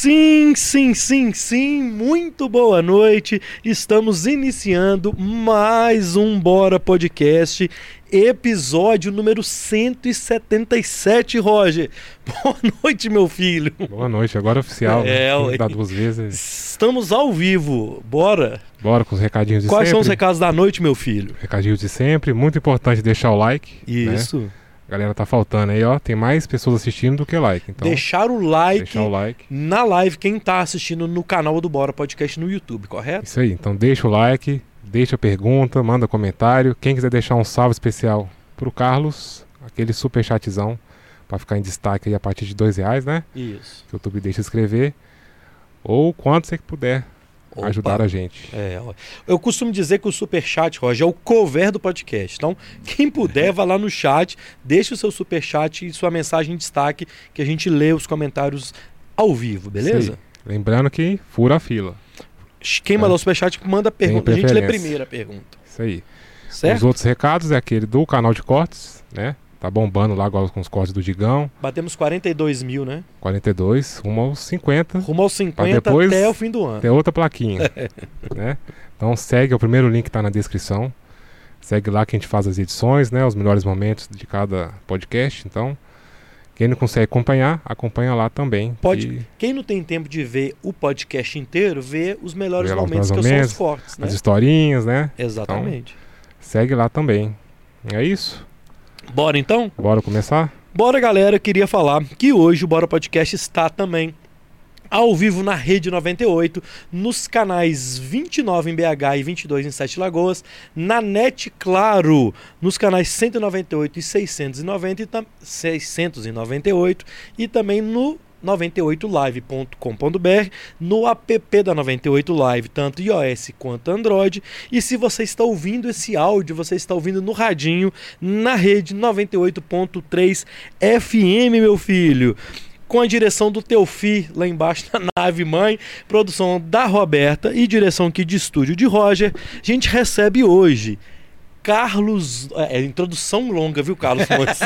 Sim, sim, sim, sim, muito boa noite. Estamos iniciando mais um Bora Podcast, episódio número 177, Roger. Boa noite, meu filho. Boa noite, agora é oficial. É, né? Dá duas vezes. Estamos ao vivo, bora. Bora com os recadinhos de Quais sempre. são os recados da noite, meu filho? Recadinhos de sempre. Muito importante deixar o like. né? A galera tá faltando aí, ó. Tem mais pessoas assistindo do que like. Então, Deixar o like deixar o like. na live, quem tá assistindo no canal do Bora Podcast no YouTube, correto? Isso aí. Então deixa o like, deixa a pergunta, manda comentário. Quem quiser deixar um salve especial pro Carlos, aquele super chatzão pra ficar em destaque aí a partir de dois reais, né? Isso. Que o YouTube deixa escrever. Ou quanto você puder Opa. ajudar a gente. É, eu costumo dizer que o superchat, Roger, é o cover do podcast. Então, quem puder, vá lá no chat, deixe o seu superchat e sua mensagem em destaque, que a gente lê os comentários ao vivo, beleza? Aí. Lembrando que fura a fila. Quem mandar o superchat, manda pergunta. A gente lê a pergunta. Isso aí. Os Certo? outros recados é aquele do canal de cortes, né? Tá bombando lá agora com os cortes do Digão. Batemos 42 mil, né? 42, rumo aos 50. Rumo aos 50 depois- até o fim do ano. Tem outra plaquinha, né? Então segue, é o primeiro link que tá na descrição. Segue lá que a gente faz as edições, né? Os melhores momentos de cada podcast. Então, quem não consegue acompanhar, acompanha lá também. Pode- que Quem não tem tempo de ver o podcast inteiro, vê os melhores Vê lá os momentos, que melhores são os momentos, cortes, né? As historinhas, né? Exatamente. Segue lá também. É isso? Bora então? Bora começar? Bora, galera, queria falar que hoje o Bora Podcast está também ao vivo na Rede 98, nos canais 29 em BH e 22 em Sete Lagoas, na NET Claro, nos canais 198 e 690 e tam- 698 e também no 98live.com.br, no app da 98 Live, tanto iOS quanto Android. E se você está ouvindo esse áudio, você está ouvindo no radinho, na rede 98.3 FM, meu filho. Com a direção do Teufi lá embaixo na nave mãe, produção da Roberta e direção aqui de estúdio de Roger, a gente recebe hoje Carlos. É, é introdução longa, viu, Carlos Nunes?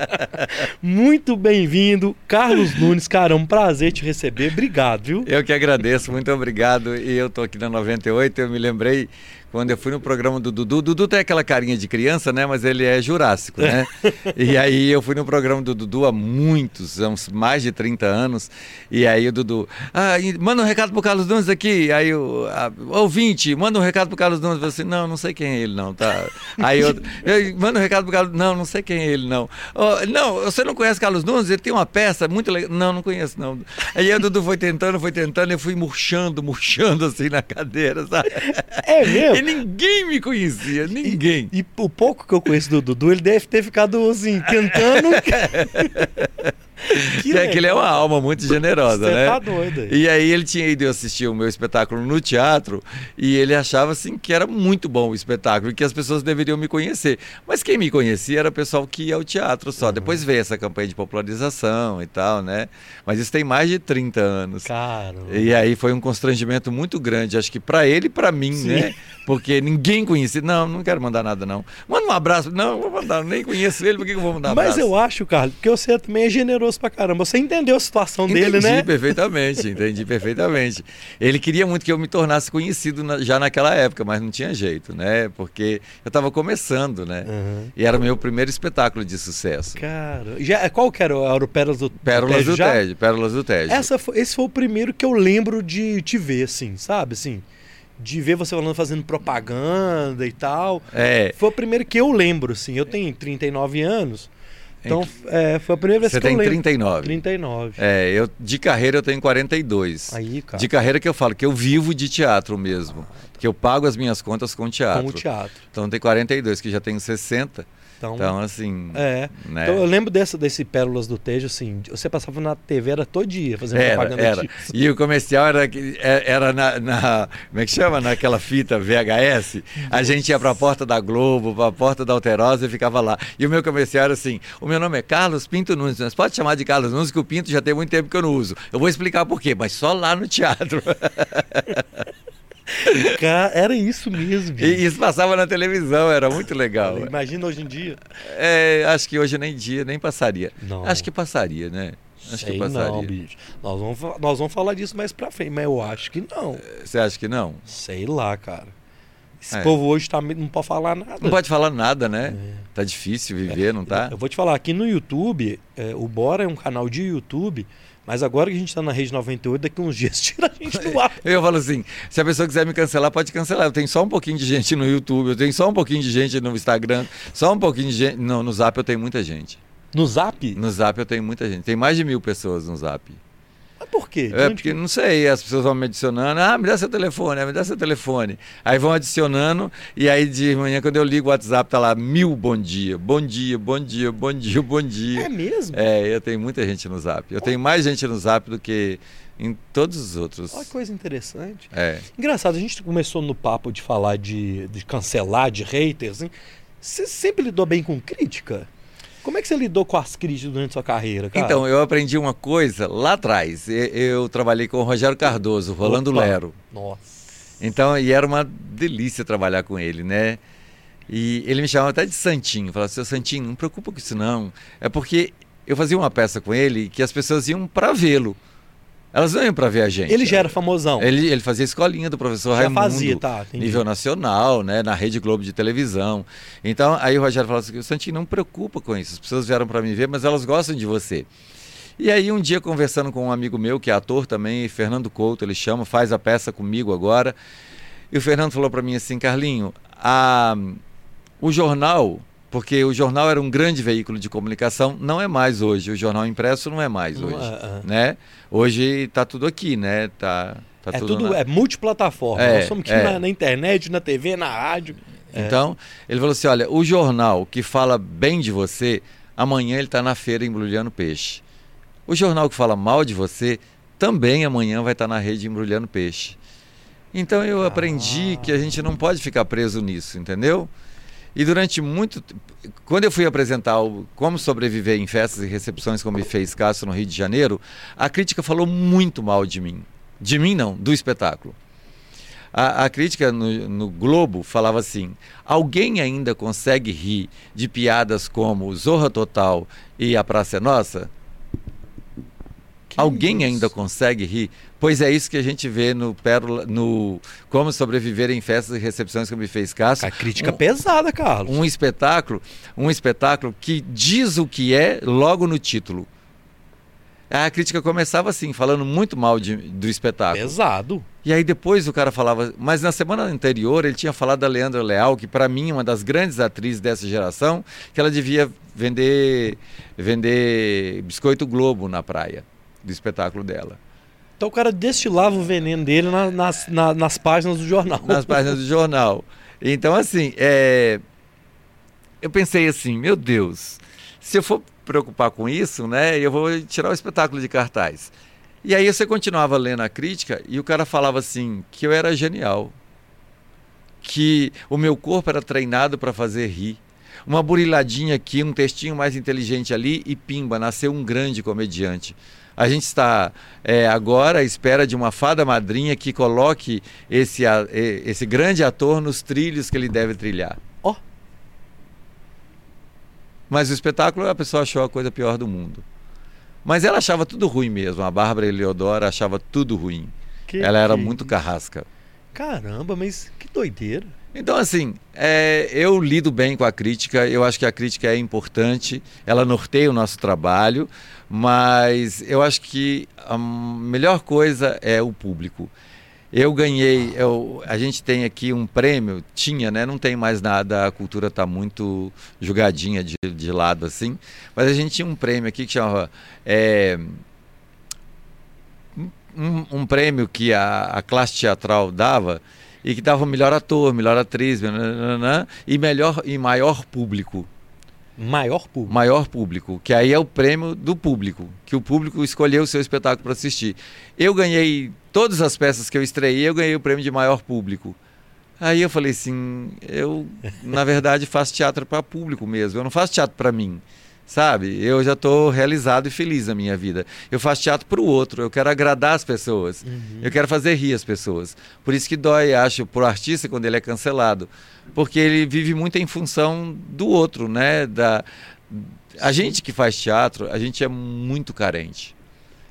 Muito bem-vindo, Carlos Nunes. Cara, é um prazer te receber. Obrigado, viu? Eu que agradeço, muito obrigado. E eu tô aqui na 98, eu me lembrei quando eu fui no programa do Dudu. Dudu tem aquela carinha de criança, né? Mas ele é jurássico, né? e aí eu fui no programa do Dudu há muitos, há uns mais de 30 anos. E aí o Dudu, ah, manda um recado pro Carlos Nunes aqui. Aí o a, ouvinte, manda um recado pro Carlos Nunes. Eu falei assim, não, não sei quem é ele, não, tá? Aí eu, eu manda um recado pro Carlos Não, não sei quem é ele, não. "Oh, não, você não conhece Carlos Nunes? Ele tem uma peça muito legal. Não, não conheço, não. Aí o Dudu foi tentando, foi tentando, eu fui murchando, murchando assim na cadeira, sabe? É mesmo? E ninguém me conhecia, ninguém. E o pouco que eu conheço do Dudu, ele deve ter ficado assim, tentando. Que é que ele é uma alma muito generosa, Você né? tá doido aí. E aí ele tinha ido assistir o meu espetáculo no teatro e ele achava assim que era muito bom o espetáculo e que as pessoas deveriam me conhecer. Mas quem me conhecia era o pessoal que ia ao teatro só. Depois veio essa campanha de popularização e tal, né? Mas isso tem mais de 30 anos. Cara. E aí foi um constrangimento muito grande, acho que para ele e para mim, Sim. né? Porque ninguém conhecia. Não, não quero mandar nada não. Manda um abraço. Não, vou mandar, nem conheço ele, por que eu vou mandar um Mas abraço? eu acho, Carlos, que você também é generoso pra caramba. Você entendeu a situação dele, entendi né? perfeitamente, entendi perfeitamente. Ele queria muito que eu me tornasse conhecido na- já naquela época, mas não tinha jeito, né? Porque eu estava começando, né? Aham. E era o meu primeiro espetáculo de sucesso. Cara, já, qual que era? Era o Pérolas do Pérolas Tejo do? Tejo, Pérolas do Tejo. Essa foi- esse foi o primeiro que eu lembro de te ver, assim, sabe? Assim, de ver você falando, fazendo propaganda e tal. É, Foi o primeiro que eu lembro, assim. Eu tenho 39 anos. Então, é, foi a primeira vez você que eu tem lembro. 39. 39. É, eu de carreira eu tenho 42. Aí, cara. De carreira que eu falo que eu vivo de teatro mesmo, que eu pago as minhas contas com teatro. Com o teatro. Então tem 42 que já tenho 60. Então, Então assim, é. né? Então, eu lembro dessa, desse Pérolas do Tejo, assim, você passava na TV, era todo dia fazendo Era, propaganda era. disso. E o comercial era, é- era na, na- Como é que chama? Naquela fita VHS. A gente ia pra porta da Globo, pra porta da Alterosa e ficava lá. E o meu comercial era assim: o meu nome é Carlos Pinto Nunes. Mas pode chamar de Carlos Nunes, que o Pinto já tem muito tempo que eu não uso. Eu vou explicar por quê, mas só lá no teatro. Cara, era isso mesmo. E isso passava na televisão, era muito legal. Imagina hoje em dia. É, acho que hoje nem dia, nem passaria. Não. Acho que passaria, né? Acho Sei que passaria. não, bicho. Nós vamos, nós vamos falar disso mais pra frente, mas eu acho que não. Você acha que não? Sei lá, cara. Esse É. povo hoje tá, não pode falar nada. Não pode falar nada, né? É. Tá difícil viver, não tá? Eu vou te falar, aqui no YouTube, é, o Bora é um canal de YouTube, mas agora que a gente tá na Rede 98, daqui uns dias tira a gente do ar. Eu falo assim, se a pessoa quiser me cancelar, pode cancelar. Eu tenho só um pouquinho de gente no YouTube, eu tenho só um pouquinho de gente no Instagram, só um pouquinho de gente. Não, no Zap eu tenho muita gente. No Zap? No Zap eu tenho muita gente. Tem mais de mil pessoas no Zap. Mas por quê? É, porque que- não sei, as pessoas vão me adicionando, ah, me dá seu telefone, ah, me dá seu telefone. Aí vão adicionando, e aí de manhã, quando eu ligo o WhatsApp, tá lá, mil bom dia, bom dia, bom dia, bom dia, bom dia. É mesmo? É, eu tenho muita gente no Zap. Eu tenho mais gente no Zap do que em todos os outros. Olha que coisa interessante. É. Engraçado, a gente começou no papo de falar de, de cancelar, de haters. Hein? Você sempre lidou bem com crítica? Como é que você lidou com as críticas durante sua carreira, cara? Então, eu aprendi uma coisa lá atrás. Eu, trabalhei com o Rogério Cardoso, Rolando Opa. Lero. Nossa. Então, e era uma delícia trabalhar com ele, né? E ele me chamava até de Santinho. Falava, seu Santinho, não preocupa com isso não. É porque eu fazia uma peça com ele que as pessoas iam para vê-lo. Elas não iam para ver a gente. Ele já era famosão. Ele, ele fazia escolinha do professor já Raimundo. fazia, tá? entendi. nível nacional, né, na Rede Globo de televisão. Então, aí o Rogério falou assim: Santinho, não preocupa com isso. As pessoas vieram para me ver, mas elas gostam de você. E aí, um dia, conversando com um amigo meu, que é ator também, Fernando Couto, ele chama, faz a peça comigo agora. E o Fernando falou para mim assim: Carlinho, a, o jornal, porque o jornal era um grande veículo de comunicação, não é mais hoje. O jornal impresso não é mais hoje. é, é. Né? Hoje está tudo aqui, né? Tá, tá É tudo tudo, na- é multiplataforma. É, Nós somos aqui é. na, na internet, na TV, na rádio. É. Então, ele falou assim: olha, o jornal que fala bem de você, amanhã ele está na feira embrulhando peixe. O jornal que fala mal de você, também amanhã vai estar na rede embrulhando peixe. Então eu aprendi que a gente não pode ficar preso nisso, entendeu? E durante muito quando eu fui apresentar o Como Sobreviver em Festas e Recepções como me fez Castro no Rio de Janeiro, a crítica falou muito mal de mim. De mim não, do espetáculo. A, a crítica no, no Globo falava assim: alguém ainda consegue rir de piadas como Zorra Total e A Praça é Nossa? Alguém ainda consegue rir? Pois é isso que a gente vê no Pérola, no Como Sobreviver em Festas e Recepções que me fez Castro. A crítica Um- pesada, Carlos. Um espetáculo, um espetáculo que diz o que é logo no título. A crítica começava assim, falando muito mal de- do espetáculo. Pesado. E aí depois o cara falava, mas na semana anterior ele tinha falado da Leandra Leal, que para mim é uma das grandes atrizes dessa geração, que ela devia vender vender biscoito Globo na praia do espetáculo dela, Então o cara destilava o veneno dele na- nas, na- nas páginas do jornal. nas páginas do jornal. Então assim, é, eu pensei assim, meu Deus, se eu for preocupar com isso, né, eu vou tirar o espetáculo de cartaz. E aí você continuava lendo a crítica e o cara falava assim que eu era genial, que o meu corpo era treinado para fazer rir. Uma buriladinha aqui, um textinho mais inteligente ali e pimba, nasceu um grande comediante. A gente está é, agora à espera de uma fada madrinha que coloque esse, esse grande ator nos trilhos que ele deve trilhar. Ó. Mas o espetáculo a pessoa achou a coisa pior do mundo. Mas ela achava tudo ruim mesmo. A Bárbara Eleodora achava tudo ruim. Que ela era que muito isso? carrasca. Caramba, mas que doideira. Então, assim, é, eu lido bem com a crítica, eu acho que a crítica é importante, ela norteia o nosso trabalho, mas eu acho que a melhor coisa é o público. Eu ganhei, eu- a gente tem aqui um prêmio, tinha, né? Não tem mais nada, a cultura está muito jogadinha de, de lado assim, mas a gente tinha um prêmio aqui que chamava. é, um, um prêmio que a, a classe teatral dava e que dava melhor ator, melhor atriz, nananã, e melhor e maior público, Maior público. maior público, que aí é o prêmio do público, que o público escolheu o seu espetáculo para assistir. Eu ganhei todas as peças que eu estreiei, eu ganhei o prêmio de maior público. Aí eu falei assim, eu na verdade faço teatro para público mesmo, eu não faço teatro para mim. Sabe? Eu já estou realizado e feliz na minha vida. Eu faço teatro para o outro, eu quero agradar as pessoas. Uhum. Eu quero fazer rir as pessoas. Por isso que dói, acho, pro artista quando ele é cancelado. Porque ele vive muito em função do outro, né? Da... A gente que faz teatro, a gente é muito carente.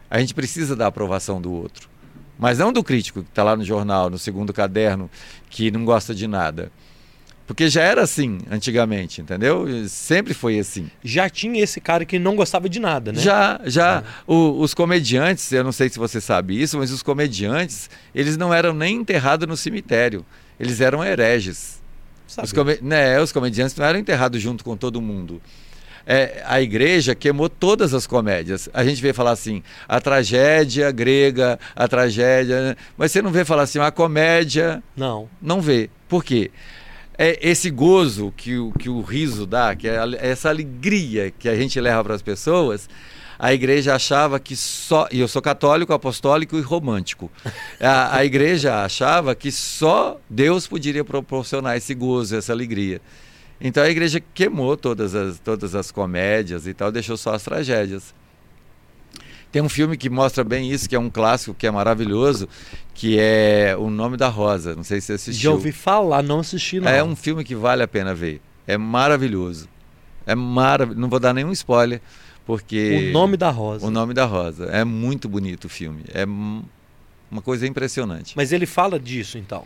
A gente precisa da aprovação do outro. Mas não do crítico que está lá no jornal, no segundo caderno, que não gosta de nada. Porque já era assim antigamente, entendeu? Sempre foi assim. Já tinha esse cara que não gostava de nada, né? Já, já. O, os comediantes, eu não sei se você sabe isso, mas os comediantes, eles não eram nem enterrados no cemitério. Eles eram hereges. Os, come... né, os comediantes não eram enterrados junto com todo mundo. É, a igreja queimou todas as comédias. A gente vê falar assim, a tragédia grega, a tragédia. Né? Mas você não vê falar assim, a comédia. Não. Não vê. Por quê? É esse gozo que o, que o riso dá, que é essa alegria que a gente leva para as pessoas, a igreja achava que só. E eu sou católico, apostólico e romântico. A, a igreja achava que só Deus poderia proporcionar esse gozo, essa alegria. Então a igreja queimou todas as, todas as comédias e tal, deixou só as tragédias. Tem um filme que mostra bem isso, que é um clássico, que é maravilhoso, que é O Nome da Rosa. Não sei se você assistiu. Já ouvi falar, não assisti não. É um filme que vale a pena ver. É maravilhoso. É maravilhoso. Não vou dar nenhum spoiler, porque... O Nome da Rosa. O Nome da Rosa. É muito bonito o filme. É uma coisa impressionante. Mas ele fala disso, então?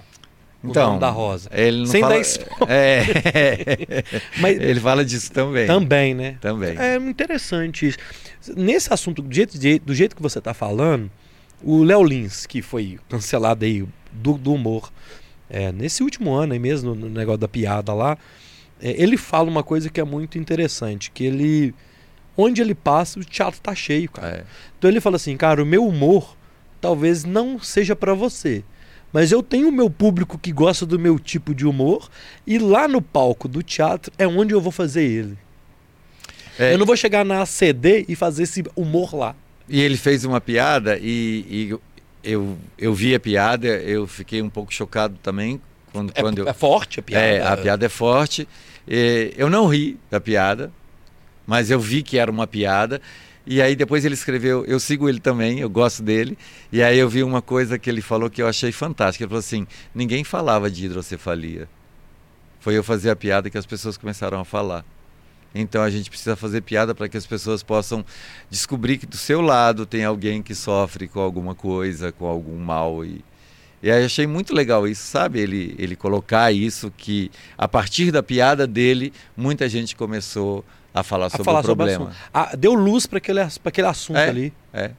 então, nome da Rosa. Ele não Sem fala... dar spoiler. É. Mas ele fala disso também. Também, né? Também. É interessante isso. Nesse assunto, do jeito, do jeito que você está falando, o Léo Lins, que foi cancelado aí do, do humor, é, nesse último ano aí mesmo, no negócio da piada lá, é, ele fala uma coisa que é muito interessante, que ele... Onde ele passa, o teatro tá cheio, cara. É. Então ele fala assim, cara, o meu humor talvez não seja para você, mas eu tenho o meu público que gosta do meu tipo de humor e lá no palco do teatro é onde eu vou fazer ele. É. Eu não vou chegar na CD e fazer esse humor lá. E ele fez uma piada e, e eu, eu vi a piada, eu fiquei um pouco chocado também quando, É, quando eu, é forte a piada. É, a piada é forte. Eu não ri da piada, mas eu vi que era uma piada. E aí depois ele escreveu, eu sigo ele também, eu gosto dele. E aí eu vi uma coisa que ele falou que eu achei fantástica. Ele falou assim: ninguém falava de hidrocefalia. Foi eu fazer a piada que as pessoas começaram a falar. Então a gente precisa fazer piada para que as pessoas possam descobrir que do seu lado tem alguém que sofre com alguma coisa, com algum mal e e aí achei muito legal isso, sabe? Ele, ele colocar isso que a partir da piada dele, muita gente começou a falar a sobre falar o sobre o problema. assunto. Ah, deu luz para aquele, pra aquele assunto É. ali. É.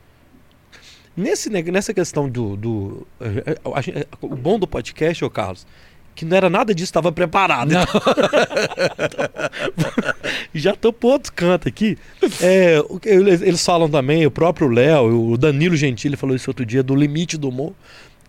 Nesse, nessa questão do. do eh, eh, a gente- eh, o bom do podcast, ô Carlos, que não era nada disso, estava preparado. Já tô pro outro canto aqui. É, eles, falam também, o próprio Léo, o Danilo Gentili falou isso outro dia, do limite do humor.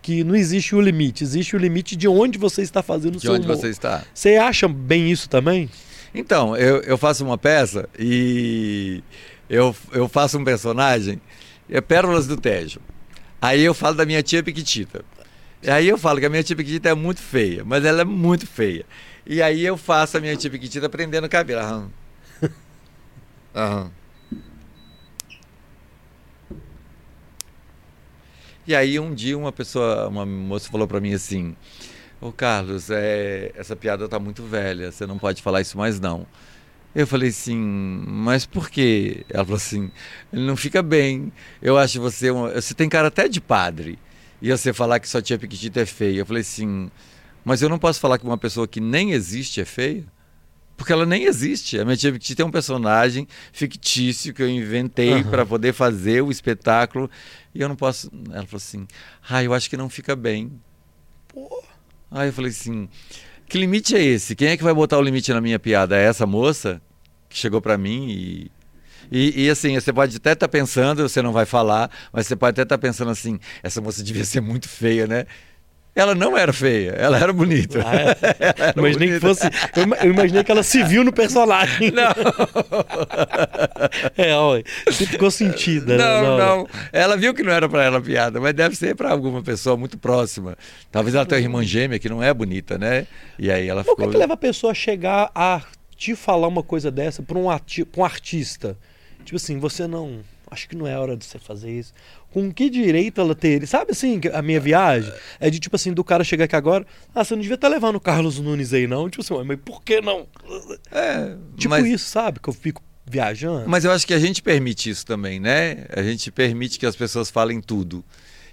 Que não existe o limite, existe o limite de onde você está fazendo o De seu onde humor. você está? Você acha bem isso também? Então, eu, eu faço uma peça e eu, eu faço um personagem, é Pérolas do Tejo. Aí eu falo da minha tia Piquitita. E aí eu falo que a minha tia Piquitita é muito feia, mas ela é muito feia. E aí eu faço a minha tia Piquitita prendendo o cabelo. Aham. Aham. E aí um dia uma pessoa, uma moça falou pra mim assim, Ô Carlos, é, essa piada tá muito velha, você não pode falar isso mais não. Eu falei assim, mas por quê? Ela falou assim, ele não fica bem. Eu acho você, uma- você tem cara até de padre. E você falar que sua tia Piquitita é feia. Eu falei assim, mas eu não posso falar que uma pessoa que nem existe é feia? Porque ela nem existe. A minha tia Piquitita é um personagem fictício que eu inventei Aham. para poder fazer o espetáculo. E eu não posso. Ela falou assim, ah, eu acho que não fica bem. Aí eu falei assim: que limite é esse? Quem é que vai botar o limite na minha piada? É essa moça que chegou pra mim e. E, e, assim, você pode até estar pensando, você não vai falar, mas você pode até estar pensando assim: essa moça devia ser muito feia, né? Ela não era feia, ela era bonita. Ah, é? Ela era Imaginei que bonita. fosse. Eu ima- eu imaginei que ela se viu no personagem. Não, É, ó, você ficou sentida. né? não, não. Ela viu que não era pra ela a piada, mas deve ser pra alguma pessoa muito próxima. Talvez ela tenha uma irmã gêmea que não é bonita, né? E aí ela Mas o que, ficou. é que leva a pessoa a chegar a te falar uma coisa dessa pra um, pra um artista? Tipo assim, você não. Acho que não é hora de você fazer isso. Com que direito ela teria? Sabe assim, que a minha viagem é de tipo assim, do cara chegar aqui agora. Ah, você não devia estar levando o Carlos Nunes aí, não. Tipo assim, "Ué, mas por que não? É, Tipo mas- isso, sabe? Que eu fico viajando. Mas eu acho que a gente permite isso também, né? A gente permite que as pessoas falem tudo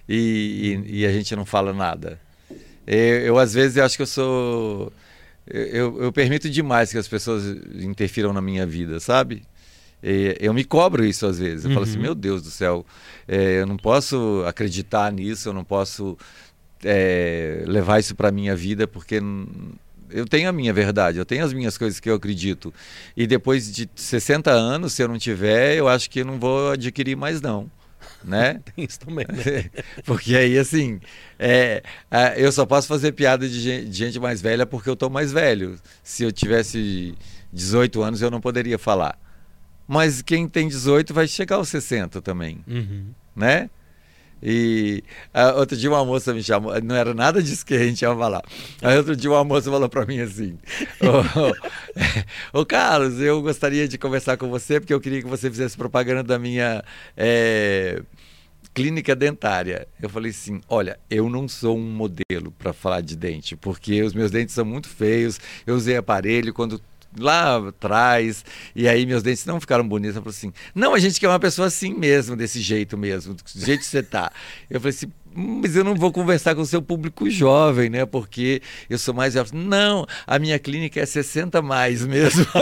e, e, e a gente não fala nada. Eu, eu, às vezes, eu acho que eu sou. Eu, eu, permito demais que as pessoas interfiram na minha vida, sabe? Eu me cobro isso às vezes. Eu uhum. falo assim: uhum. meu Deus do céu, é, eu não posso acreditar nisso, eu não posso é, levar isso para minha vida porque eu tenho a minha verdade, eu tenho as minhas coisas que eu acredito. E depois de 60 anos, se eu não tiver, eu acho que não vou adquirir mais não. Né? Tem isso também. Né? porque aí, assim, é, eu só posso fazer piada de gente, de gente mais velha porque eu tô mais velho. Se eu tivesse 18 anos, eu não poderia falar. Mas quem tem 18 vai chegar aos 60 também. Uhum. Né? E uh, outro dia uma moça me chamou, não era nada disso que a gente ia falar. Aí outro dia uma moça falou para mim assim: Ô oh, Carlos, eu gostaria de conversar com você porque eu queria que você fizesse propaganda da minha. É, clínica dentária. Eu falei assim: olha, eu não sou um modelo para falar de dente, porque os meus dentes são muito feios. Eu usei aparelho quando lá atrás, e aí meus dentes não ficaram bonitos. Eu falei assim: não, a gente quer uma pessoa assim mesmo, desse jeito mesmo, do jeito que você tá. Eu falei assim: mas eu não vou conversar com o seu público jovem, né? Porque eu sou mais jovem. Não, a minha clínica é 60 mais mesmo.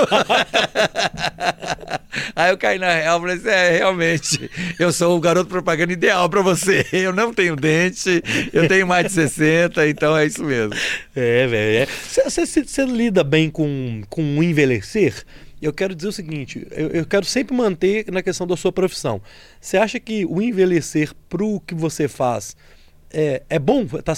Aí eu caí na real falei assim, é, realmente, eu sou o garoto propaganda ideal para você. Eu não tenho dente, eu tenho mais de 60, então é isso mesmo. É, velho. Você é. lida bem com, com o envelhecer? Eu quero dizer o seguinte, eu, eu, quero sempre manter na questão da sua profissão. Você acha que o envelhecer pro que você faz é, é bom? Tá,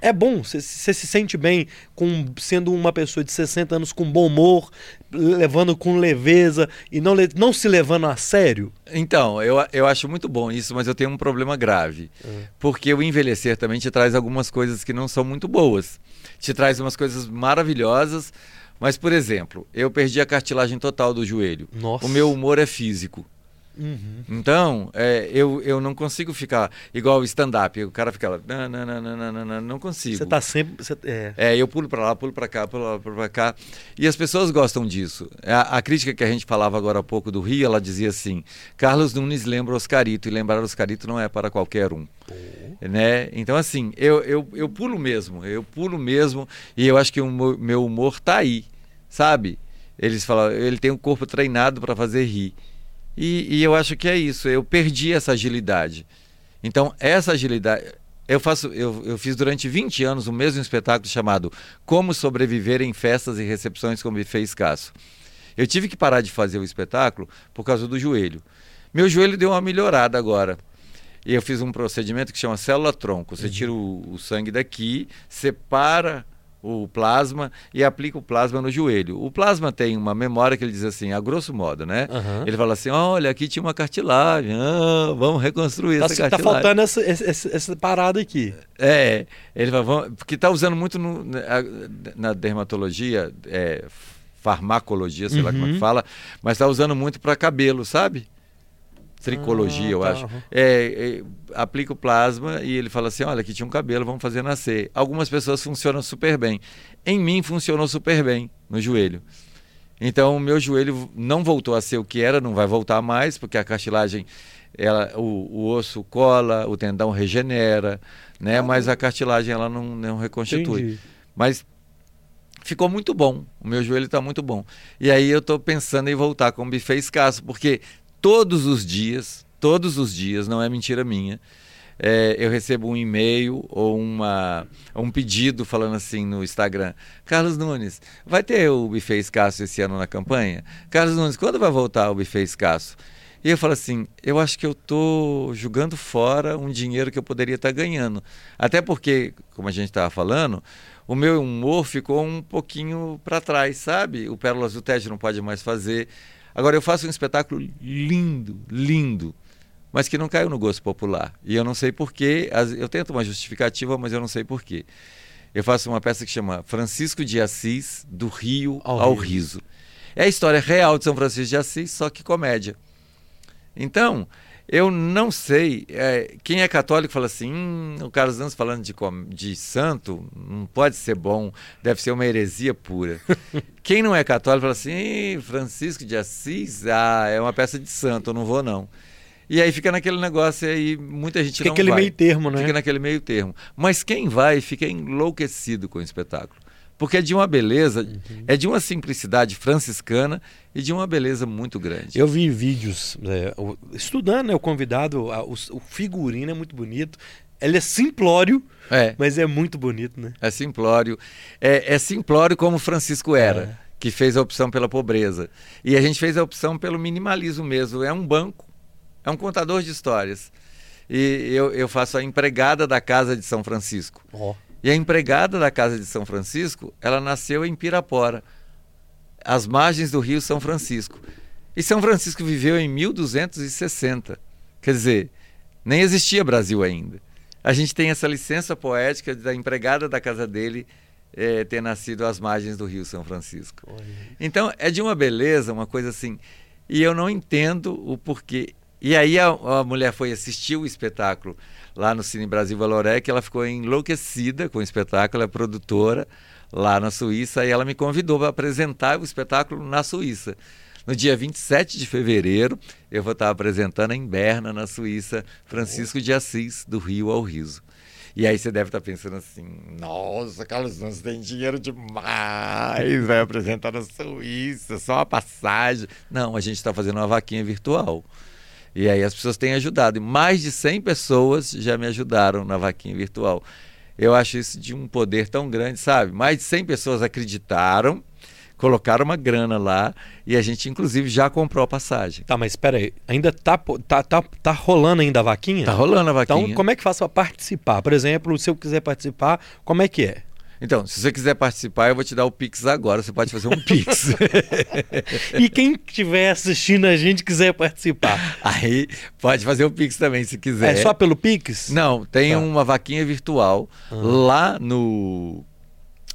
é bom? Você se sente bem com sendo uma pessoa de 60 anos com bom humor, levando com leveza e não, não se levando a sério? Então, eu, eu acho muito bom isso, mas eu tenho um problema grave. Uhum. Porque o envelhecer também te traz algumas coisas que não são muito boas. Te traz umas coisas maravilhosas, mas, por exemplo, eu perdi a cartilagem total do joelho. Nossa. O meu humor é físico. Uhum. Então, é, eu, eu não consigo ficar igual o stand-up. O cara fica lá, não, não, não, não, não, não, não consigo. Você tá sempre. Cê, é. é, eu pulo para lá, pulo para cá, pulo para cá. E as pessoas gostam disso. A, a, crítica que a gente falava agora há pouco do Rio, ela dizia assim: Carlos Nunes lembra Oscarito, e lembrar Oscarito não é para qualquer um. Né? Então, assim, eu, eu, eu pulo mesmo, eu pulo mesmo, e eu acho que o meu humor tá aí, sabe? Eles falam, ele tem um corpo treinado para fazer rir. E, e eu acho que é isso. Eu perdi essa agilidade. Então, essa agilidade. Eu, faço, eu, eu fiz durante 20 anos o mesmo espetáculo chamado Como Sobreviver em Festas e Recepções com Buffet Escasso. Eu tive que parar de fazer o espetáculo por causa do joelho. Meu joelho deu uma melhorada agora. E eu fiz um procedimento que chama célula-tronco. Você uhum. tira o, o sangue daqui, separa o plasma e aplica o plasma no joelho. O plasma tem uma memória que ele diz assim, a grosso modo, né? Uhum. Ele fala assim: olha, aqui tinha uma cartilagem, ah, vamos reconstruir tá, essa cartilagem. Tá faltando essa, essa, essa, parada aqui. É, ele fala, vamos, porque está usando muito no, na, na, dermatologia, é, farmacologia, sei uhum. lá como é que uhum. fala, mas está usando muito para cabelo, sabe? Tricologia, ah, eu tá. acho. É, é, aplica o plasma e ele fala assim: olha, aqui tinha um cabelo, vamos fazer nascer. Algumas pessoas funcionam super bem. Em mim funcionou super bem no joelho. Então o meu joelho não voltou a ser o que era, não vai voltar mais, porque a cartilagem, ela, o, o osso cola, o tendão regenera, né? Ah, mas a cartilagem ela não, não reconstitui. Entendi. Mas ficou muito bom. O meu joelho está muito bom. E aí eu estou pensando em voltar com o buffet escasso, porque todos os dias, todos os dias, não é mentira minha, é, eu recebo um e-mail ou uma, um pedido falando assim no Instagram: Carlos Nunes, vai ter o buffet escasso esse ano na campanha? Carlos Nunes, quando vai voltar o buffet escasso? E eu falo assim: eu acho que eu estou jogando fora um dinheiro que eu poderia estar tá ganhando. Até porque, como a gente estava falando, o meu humor ficou um pouquinho para trás, sabe? O Pérolas do Teste não pode mais fazer. Agora, eu faço um espetáculo lindo, lindo, mas que não caiu no gosto popular. E eu não sei porquê. Eu tento uma justificativa, mas eu não sei porquê. Eu faço uma peça que chama Francisco de Assis, do Rio ao, ao Riso. É a história real de São Francisco de Assis, só que comédia. Então, Eu não sei. É, quem é católico fala assim: hum, o Carlos Dantas falando de, de santo não pode ser bom, deve ser uma heresia pura. quem não é católico fala assim: Francisco de Assis, ah, é uma peça de santo, eu não vou não. E aí fica naquele negócio aí, muita gente fica não aquele vai. meio termo, né? Fica naquele meio termo. Mas quem vai fica enlouquecido com o espetáculo. Porque é de uma beleza, uhum. é de uma simplicidade franciscana e de uma beleza muito grande. Eu vi vídeos é, estudando, né, o convidado, a, o, o, figurino é muito bonito. Ele é simplório, é. mas é muito bonito, né? É simplório. É, é simplório como Francisco era, é. que fez a opção pela pobreza. E a gente fez a opção pelo minimalismo mesmo. É um banco, é um contador de histórias. E eu, eu faço a empregada da casa de São Francisco. Oh. E a empregada da Casa de São Francisco, ela nasceu em Pirapora, às margens do Rio São Francisco. E São Francisco viveu em 1260. Quer dizer, nem existia Brasil ainda. A gente tem essa licença poética da empregada da casa dele é, ter nascido às margens do Rio São Francisco. Então, é de uma beleza, uma coisa assim. E eu não entendo o porquê. E aí a, a mulher foi assistir o espetáculo lá no Cine Brasil Valorec, ela ficou enlouquecida com o espetáculo, é produtora lá na Suíça, e ela me convidou para apresentar o espetáculo na Suíça. No dia 27 de fevereiro, eu vou estar apresentando em Berna, na Suíça, Francisco de Assis, do Rio ao Riso. E aí você deve estar pensando assim: nossa, Carlos Nunes tem dinheiro demais, vai apresentar na Suíça, só uma passagem. Não, a gente está fazendo uma vaquinha virtual. E aí as pessoas têm ajudado. Mais de 100 pessoas já me ajudaram na vaquinha virtual. Eu acho isso de um poder tão grande, sabe? Mais de 100 pessoas acreditaram, colocaram uma grana lá e a gente inclusive já comprou a passagem. Tá, mas espera aí, ainda tá, tá, tá, tá rolando ainda a vaquinha? Tá rolando a vaquinha. Então, como é que faço para participar? Por exemplo, se eu quiser participar, como é que é? Então, se você quiser participar, eu vou te dar o Pix agora. Você pode fazer um Pix. e quem estiver assistindo a gente quiser participar? Aí pode fazer o Pix também, se quiser. É só pelo Pix? Não, tem tá. uma vaquinha virtual uhum. lá no,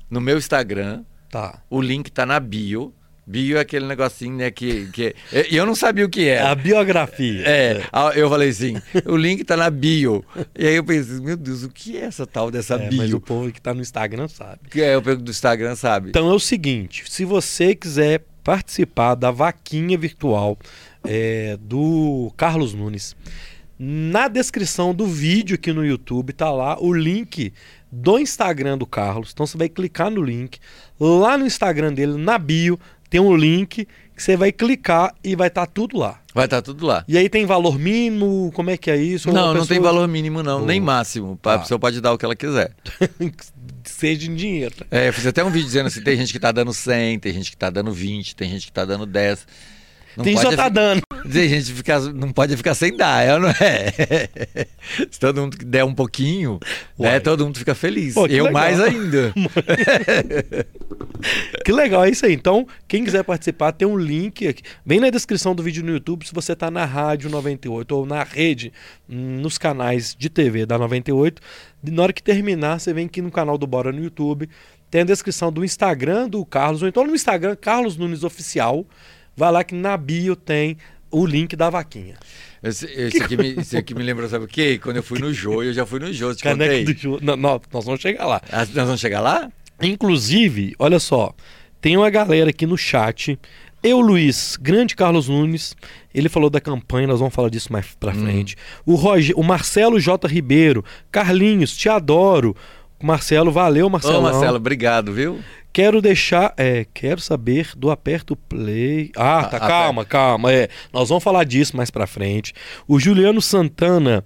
no meu Instagram. Tá. O link tá na bio. Bio é aquele negocinho, né, que, que... Eu não sabia o que era. A biografia. É, eu falei assim, o link tá na bio. E aí eu pensei, meu Deus, o que é essa tal dessa é, bio? Mas o povo que tá no Instagram sabe. É, o povo do Instagram sabe. Então é o seguinte, se você quiser participar da vaquinha virtual é, do Carlos Nunes, na descrição do vídeo aqui no YouTube tá lá o link do Instagram do Carlos. Então você vai clicar no link lá no Instagram dele, na bio, tem um link que você vai clicar e vai estar tá tudo lá. Vai estar tá tudo lá. E aí tem valor mínimo? Como é que é isso? Não, não tem valor mínimo, não, oh. nem máximo. A ah. pessoa pode dar o que ela quiser. Seja em dinheiro. É, eu fiz até um vídeo dizendo assim: tem gente que está dando 100, tem gente que está dando 20, tem gente que está dando 10. Não tem só tá dando. Tem gente ficar, não pode ficar sem dar, é, não é? Se todo mundo der um pouquinho, né, todo mundo fica feliz. Pô, Eu legal. mais ainda. que legal, é isso aí. Então, quem quiser participar, tem um link aqui, bem na descrição do vídeo no YouTube, se você está na Rádio 98 ou na rede, nos canais de TV da 98. Na hora que terminar, você vem aqui no canal do Bora no YouTube. Tem a descrição do Instagram do Carlos, ou então no Instagram, Carlos Nunes Oficial. Vai lá que na bio tem o link da vaquinha. Esse, esse, aqui, me, esse aqui me lembra, sabe o quê? Quando eu fui no Jô, eu já fui no Jô, te Caneco contei. Do Jô. Não, não, nós vamos chegar lá. Ah, nós vamos chegar lá? Inclusive, olha só, tem uma galera aqui no chat. Eu, Luiz, grande Carlos Nunes, ele falou da campanha, nós vamos falar disso mais pra hum. frente. O, Roger, o Marcelo J. Ribeiro, Carlinhos, te adoro. Marcelo, valeu, Marcelo. Ô, Marcelo, obrigado, viu? Quero deixar, é, quero saber do aperto play. Ah, tá, a, calma, a... calma, é. Nós vamos falar disso mais pra frente. O Juliano Santana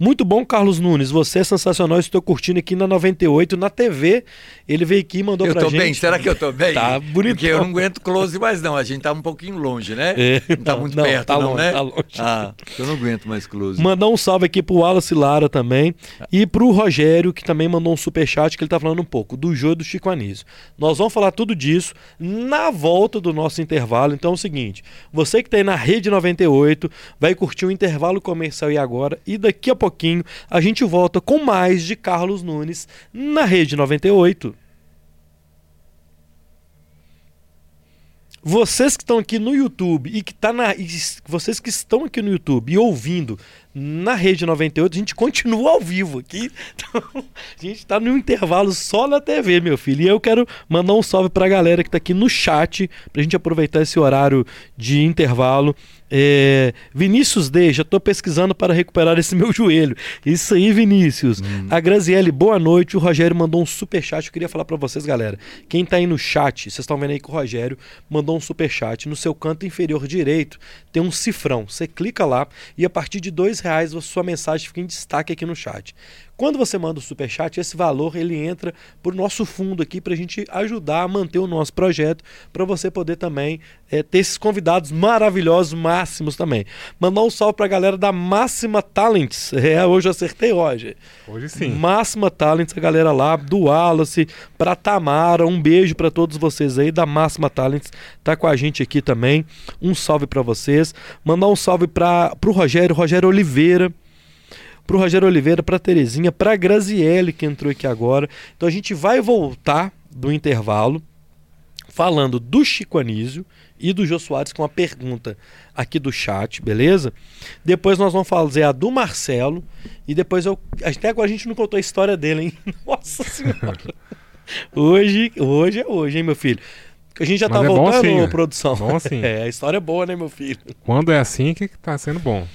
muito bom, Carlos Nunes. Você é sensacional. Estou curtindo aqui na 98, na TV. Ele veio aqui e mandou eu pra gente. Eu tô bem. Será que eu tô bem? Tá bonito. Porque eu não aguento close mais não. A gente tá um pouquinho longe, né? É, não tá muito não, perto tá não, longe, né? Tá longe. Ah, eu não aguento mais close. Mandar um salve aqui pro Wallace Lara também. E pro Rogério, que também mandou um superchat, que ele tá falando um pouco do jogo do Chico Anísio. Nós vamos falar tudo disso na volta do nosso intervalo. Então é o seguinte, você que tá aí na Rede 98, vai curtir o intervalo comercial e agora. E daqui a pouquinho a gente volta com mais de Carlos Nunes na Rede 98. Vocês que estão aqui no YouTube e que tá na. vocês que estão aqui no YouTube e ouvindo na Rede 98, a gente continua ao vivo aqui. Então, a gente tá no intervalo só na TV, meu filho. E eu quero mandar um salve pra galera que tá aqui no chat, pra gente aproveitar esse horário de intervalo. É, Vinícius D, já estou pesquisando para recuperar esse meu joelho. Isso aí, Vinícius. Hum. A Graziele, boa noite. O Rogério mandou um super chat. Eu queria falar para vocês, galera. Quem está aí no chat, vocês estão vendo aí que o Rogério mandou um super chat. No seu canto inferior direito tem um cifrão. Você clica lá e a partir de dois reais a sua mensagem fica em destaque aqui no chat. Quando você manda o super chat, esse valor ele entra para o nosso fundo aqui para a gente ajudar a manter o nosso projeto, para você poder também é, ter esses convidados maravilhosos, máximos também. Mandar um salve para a galera da Máxima Talents. É, hoje eu acertei, Roger. Hoje sim. Máxima Talents, a galera lá, do Wallace, para Tamara, um beijo para todos vocês aí da Máxima Talents, tá com a gente aqui também. Um salve para vocês. Mandar um salve para o Rogério, Rogério Oliveira para o Rogério Oliveira, para Terezinha, para Graziele que entrou aqui agora. Então a gente vai voltar do intervalo falando do Chico Anísio e do Jô Soares com uma pergunta aqui do chat, beleza? Depois nós vamos fazer a do Marcelo e depois eu até agora a gente não contou a história dele, hein? Nossa senhora. hoje, hoje é hoje, hein, meu filho? A gente já Mas tá é voltando, assim, produção. Bom assim. É, a história é boa, né, meu filho? Quando é assim que tá sendo bom.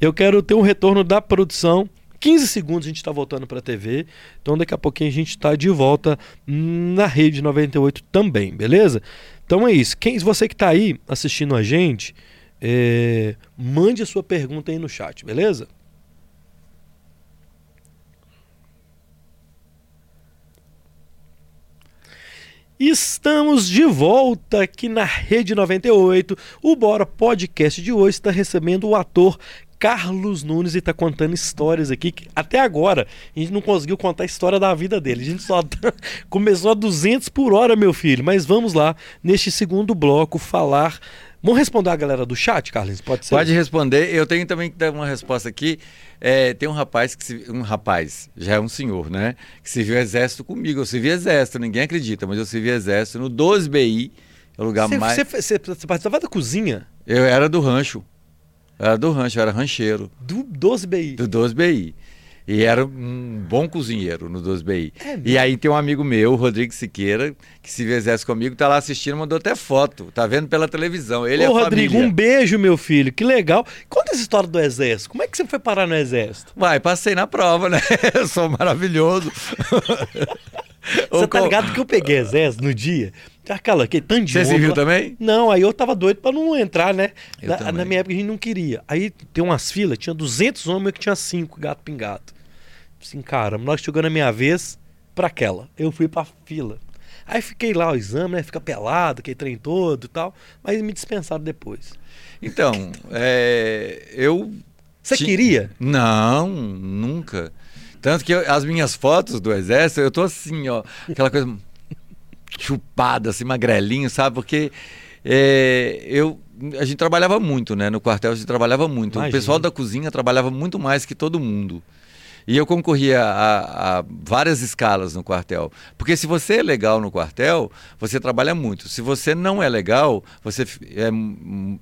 Eu quero ter um retorno da produção. 15 segundos a gente está voltando para a TV. Então daqui a pouquinho a gente está de volta na Rede 98 também, beleza? Então é isso. Quem, você que está aí assistindo a gente, é, mande a sua pergunta aí no chat, beleza? Estamos de volta aqui na Rede 98. O Bora Podcast de hoje está recebendo o ator Carlos Nunes e está contando histórias aqui que até agora a gente não conseguiu contar a história da vida dele. A gente só começou a 200 por hora, meu filho. Mas vamos lá, neste segundo bloco, falar. Vamos responder a galera do chat, Carlos? Pode ser? Pode responder. Eu tenho também que dar uma resposta aqui. É, tem um rapaz que se, um rapaz, já é um senhor, né? Que serviu exército comigo. Eu servi exército, ninguém acredita, mas eu servi exército no 12BI, é o lugar cê, mais. Você participava da cozinha? Eu era do rancho. Era do rancho, eu era rancheiro. Do 12BI? Do 12BI. E era um bom cozinheiro no 2BI. É e aí tem um amigo meu, Rodrigo Siqueira, que se exército comigo, tá lá assistindo, mandou até foto. Tá vendo pela televisão. Ele Ô, é Rodrigo, família. um beijo, meu filho. Que legal. Conta essa história do exército. Como é que você foi parar no exército? Vai, passei na prova, né? Eu sou maravilhoso. Você tá ligado que eu peguei exército no dia? Aquela, aquele tanto de Você se viu também? Não, aí eu tava doido pra não entrar, né? Na, na, minha época a gente não queria. Aí tem umas filas, tinha 200 homens que tinha 5 gato pingado. Assim, cara, nós chegando a minha vez pra aquela. Eu fui pra fila. Aí fiquei lá o exame, né? Fica pelado, aquele trem todo e tal. Mas me dispensaram depois. Então, é, eu. Você queria? Não, nunca. Tanto que eu, as minhas fotos do exército, eu tô assim, ó, aquela coisa chupada, assim, magrelinho, sabe? Porque é, eu, a gente trabalhava muito, né? No quartel a gente trabalhava muito. Imagina. O pessoal da cozinha trabalhava muito mais que todo mundo. E eu concorria a, a, várias escalas no quartel. Porque se você é legal no quartel, você trabalha muito. Se você não é legal, você é,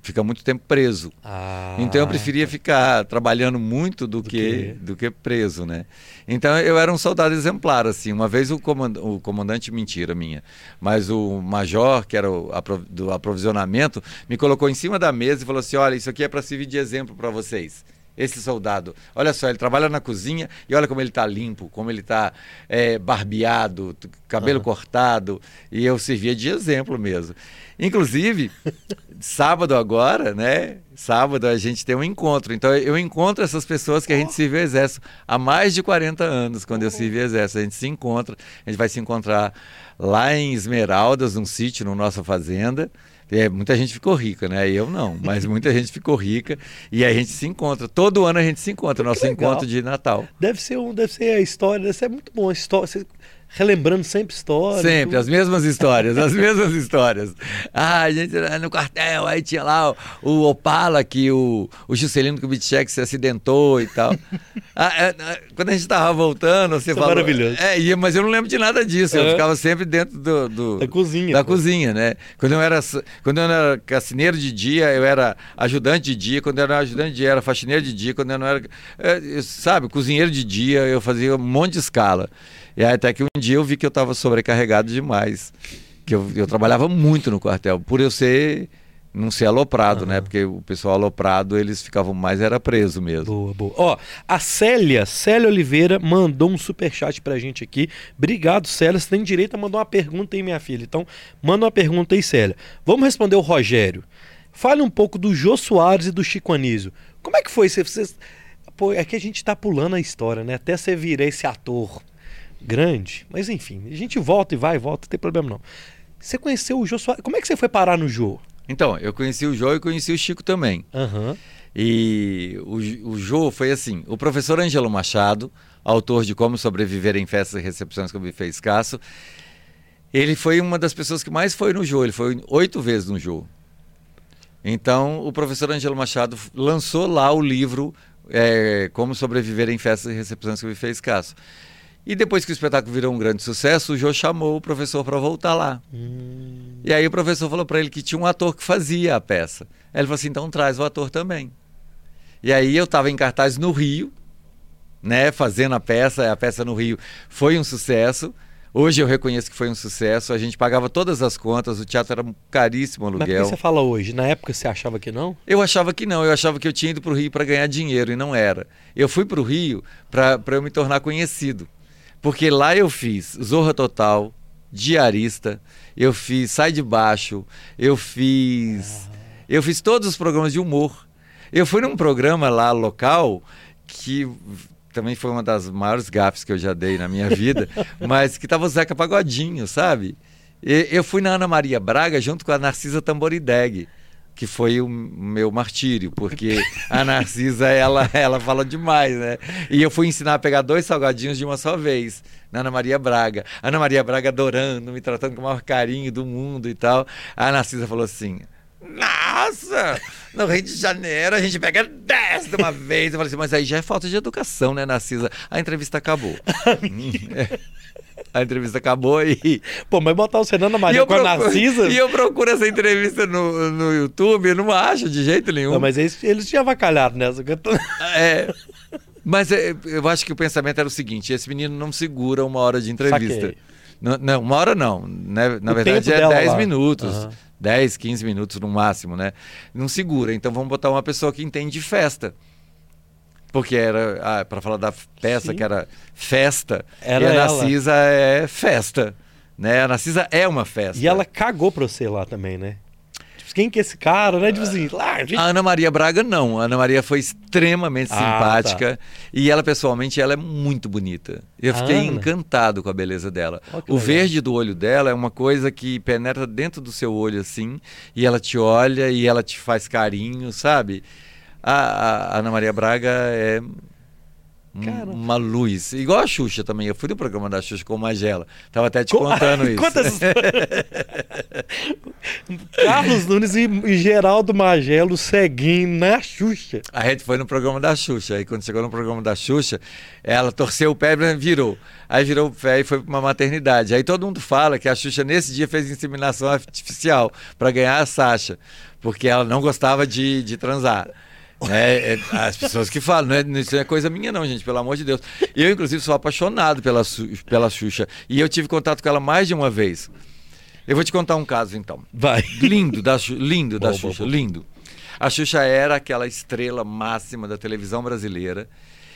fica muito tempo preso. Ah, então eu preferia ficar trabalhando muito do, do que, que, do que preso, né? Então eu era um soldado exemplar, assim. Uma vez o, comand o comandante, mentira minha, mas o major, que era o do aprovisionamento, me colocou em cima da mesa e falou assim: olha, isso aqui é para servir de exemplo para vocês esse soldado. Olha só, ele trabalha na cozinha e olha como ele está limpo, como ele está é, barbeado, cabelo uhum. cortado. E eu servia de exemplo mesmo. Inclusive, sábado agora, né? Sábado a gente tem um encontro. Então eu encontro essas pessoas que a gente serviu exército há mais de 40 anos, quando eu servi exército. A gente se encontra, a gente vai se encontrar lá em Esmeraldas, num sítio, na nossa fazenda. É, muita gente ficou rica, né? Eu não, mas muita gente ficou rica e a gente se encontra. Todo ano a gente se encontra, nosso encontro de Natal. Deve ser um, deve ser a história, deve ser muito bom a história. Relembrando sempre histórias. Sempre, as mesmas histórias, as mesmas histórias. Ah, a gente no quartel, aí tinha lá o, o Opala, que o, o Juscelino Kubitschek se acidentou e tal. ah, é, é, quando a gente tava voltando, você Isso é falou... maravilhoso. É, mas eu não lembro de nada disso, eu É. ficava sempre dentro do... do- Da cozinha. Da pô. cozinha, né? Quando eu, era, quando eu era cassineiro de dia, eu era ajudante de dia. Quando eu era ajudante de dia, eu era faxineiro de dia. Quando eu não era... é, eu- sabe, cozinheiro de dia, eu fazia um monte de escala. E aí até que um dia eu vi que eu estava sobrecarregado demais. Que eu, eu trabalhava muito no quartel, por eu ser não ser aloprado, né? Porque o pessoal aloprado, eles ficavam mais era preso mesmo. Boa, boa. Ó, a Célia, Célia Oliveira, mandou um superchat pra gente aqui. Obrigado, Célia. Você tem direito a mandar uma pergunta aí, minha filha. Então, manda uma pergunta aí, Célia. Vamos responder o Rogério. Fale um pouco do Jô Soares e do Chico Anísio. Como é que foi? Você, vocês- Pô, é que a gente tá pulando a história, né? Até você virar esse ator grande. Mas enfim, a gente volta e vai volta, não tem problema não. Você conheceu o Jô Soares. Como é que você foi parar no Jô? Então, eu conheci o Jô e conheci o Chico também. Aham. E o, o Jô foi assim: o professor Ângelo Machado, autor de Como Sobreviver em Festas e Recepções com Buffet Escasso, ele foi uma das pessoas que mais foi no Jô. Ele foi oito vezes no Jô. Então, o professor Ângelo Machado lançou lá o livro é, Como Sobreviver em Festas e Recepções com Buffet Escasso. E depois que o espetáculo virou um grande sucesso, o Jô chamou o professor para voltar lá. Hum, E aí o professor falou para ele que tinha um ator que fazia a peça. Aí ele falou assim, então traz o ator também. E aí eu estava em cartaz no Rio, né, fazendo a peça, a peça no Rio foi um sucesso. Hoje eu reconheço que foi um sucesso, a gente pagava todas as contas, o teatro era caríssimo o Mas por que aluguel. você fala hoje? Na época você achava que não? Eu achava que não, eu achava que eu tinha ido para o Rio para ganhar dinheiro e não era. Eu fui para o Rio para eu me tornar conhecido. Porque lá eu fiz Zorra Total, Diarista, eu fiz Sai de Baixo, eu fiz. Eu fiz todos os programas de humor. Eu fui num programa lá local que também foi uma das maiores gafes que eu já dei na minha vida, mas que tava o Zeca Pagodinho, sabe? E eu fui na Ana Maria Braga junto com a Narcisa Tamborideg, que foi o meu martírio, porque a Narcisa, ela, ela fala demais, né? E eu fui ensinar a pegar dois salgadinhos de uma só vez, na Ana Maria Braga. Ana Maria Braga adorando, me tratando com o maior carinho do mundo e tal. A Narcisa falou assim, nossa, no Rio de Janeiro a gente pega 10 de uma vez. Eu falei assim, mas aí já é falta de educação, né, Narcisa? A entrevista acabou. A entrevista acabou e, Pô, mas botar o Fernando Maria com a procuro- Narcisa. e eu procuro essa entrevista no, no YouTube, eu não acho de jeito nenhum. Não, mas eles, eles tinham avacalhado nessa. É, mas é, eu acho que o pensamento era o seguinte: esse menino não segura uma hora de entrevista. Não, não, uma hora não. Né? Na O verdade é dela 10 lá. minutos. Aham. 10, 15 minutos no máximo, né? Não segura. Então vamos botar uma pessoa que entende de festa. Porque era, ah, para falar da peça Sim. que era festa, Era e a ela. Narcisa é festa. Né? A Narcisa é uma festa. E ela cagou pra você lá também, né? Tipo, quem que é esse cara, né? Tipo assim, lá, a gente... A Ana Maria Braga não. A Ana Maria foi extremamente Ah, simpática e ela pessoalmente ela é muito bonita. Eu A fiquei Ana? encantado com a beleza dela. Que o legal. verde do olho dela é uma coisa que penetra dentro do seu olho assim e ela te olha e ela te faz carinho, sabe? A, a- Ana Maria Braga é Cara. uma luz. Igual a Xuxa também. Eu fui no programa da Xuxa com o Magela. Tava até te Co- contando isso. História. Carlos Nunes e, e Geraldo Magelo seguindo na Xuxa. A gente foi no programa da Xuxa. Aí quando chegou no programa da Xuxa, ela torceu o pé e virou. Aí virou o pé e foi para uma maternidade. Aí todo mundo fala que a Xuxa nesse dia fez inseminação artificial para ganhar a Sasha, porque ela não gostava de, de transar. Né? É, As pessoas que falam, não é, isso não é coisa minha, não, gente, pelo amor de Deus. Eu, inclusive, sou apaixonado pela, pela Xuxa. E eu tive contato com ela mais de uma vez. Eu vou te contar um caso, então Vai. lindo da, lindo da Bom, bom, Xuxa, bom. lindo. A Xuxa era aquela estrela máxima da televisão brasileira.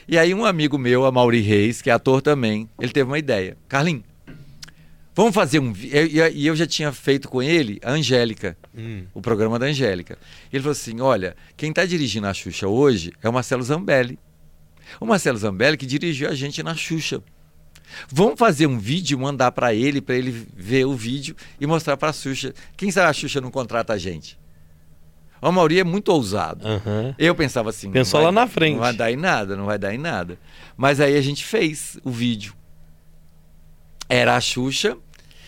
E aí um amigo meu, a Mauri Reis, que é ator também, ele teve uma ideia. Carlinhos, vamos fazer um... vi-" E eu, já tinha feito com ele a Angélica, Hum. o programa da Angélica. Ele falou assim, olha, quem está dirigindo a Xuxa hoje é o Marcelo Zambelli. O Marcelo Zambelli que dirigiu a gente na Xuxa. Vamos fazer um vídeo, mandar para ele, para ele ver o vídeo e mostrar para a Xuxa. Quem sabe a Xuxa não contrata a gente? O Mauri é muito ousado. Aham. Eu pensava assim. Pensou vai- lá na frente. Não vai dar em nada, não vai dar em nada. Mas aí a gente fez o vídeo. era a Xuxa,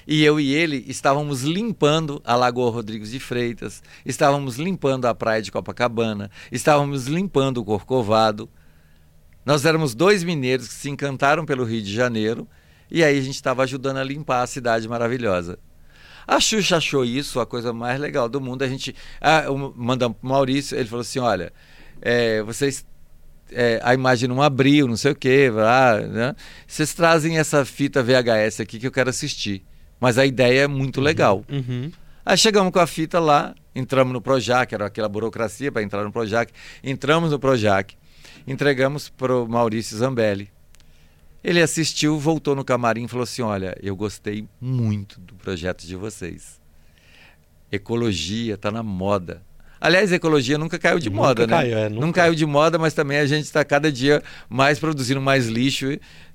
e eu e ele estávamos limpando a Lagoa Rodrigues de Freitas, estávamos limpando a praia de Copacabana, estávamos limpando o Corcovado. Nós éramos dois mineiros que se encantaram pelo Rio de Janeiro e aí a gente estava ajudando a limpar a cidade maravilhosa. A Xuxa achou isso a coisa mais legal do mundo. A gente ah, mandamos para Maurício, ele falou assim: olha, é, vocês é, a imagem não abriu, não sei o quê, lá, né? vocês trazem essa fita VHS aqui que eu quero assistir. Mas a ideia é muito legal. Uhum. Aí chegamos com a fita lá, entramos no Projac, era aquela burocracia para entrar no Projac. Entramos no Projac, entregamos para o Maurício Zambelli. Ele assistiu, voltou no camarim e falou assim: Olha, eu gostei muito do projeto de vocês. Ecologia está na moda. Aliás, ecologia nunca caiu de Nunca moda, caiu, né? é, nunca. Não caiu de moda, mas também a gente está cada dia mais produzindo mais lixo.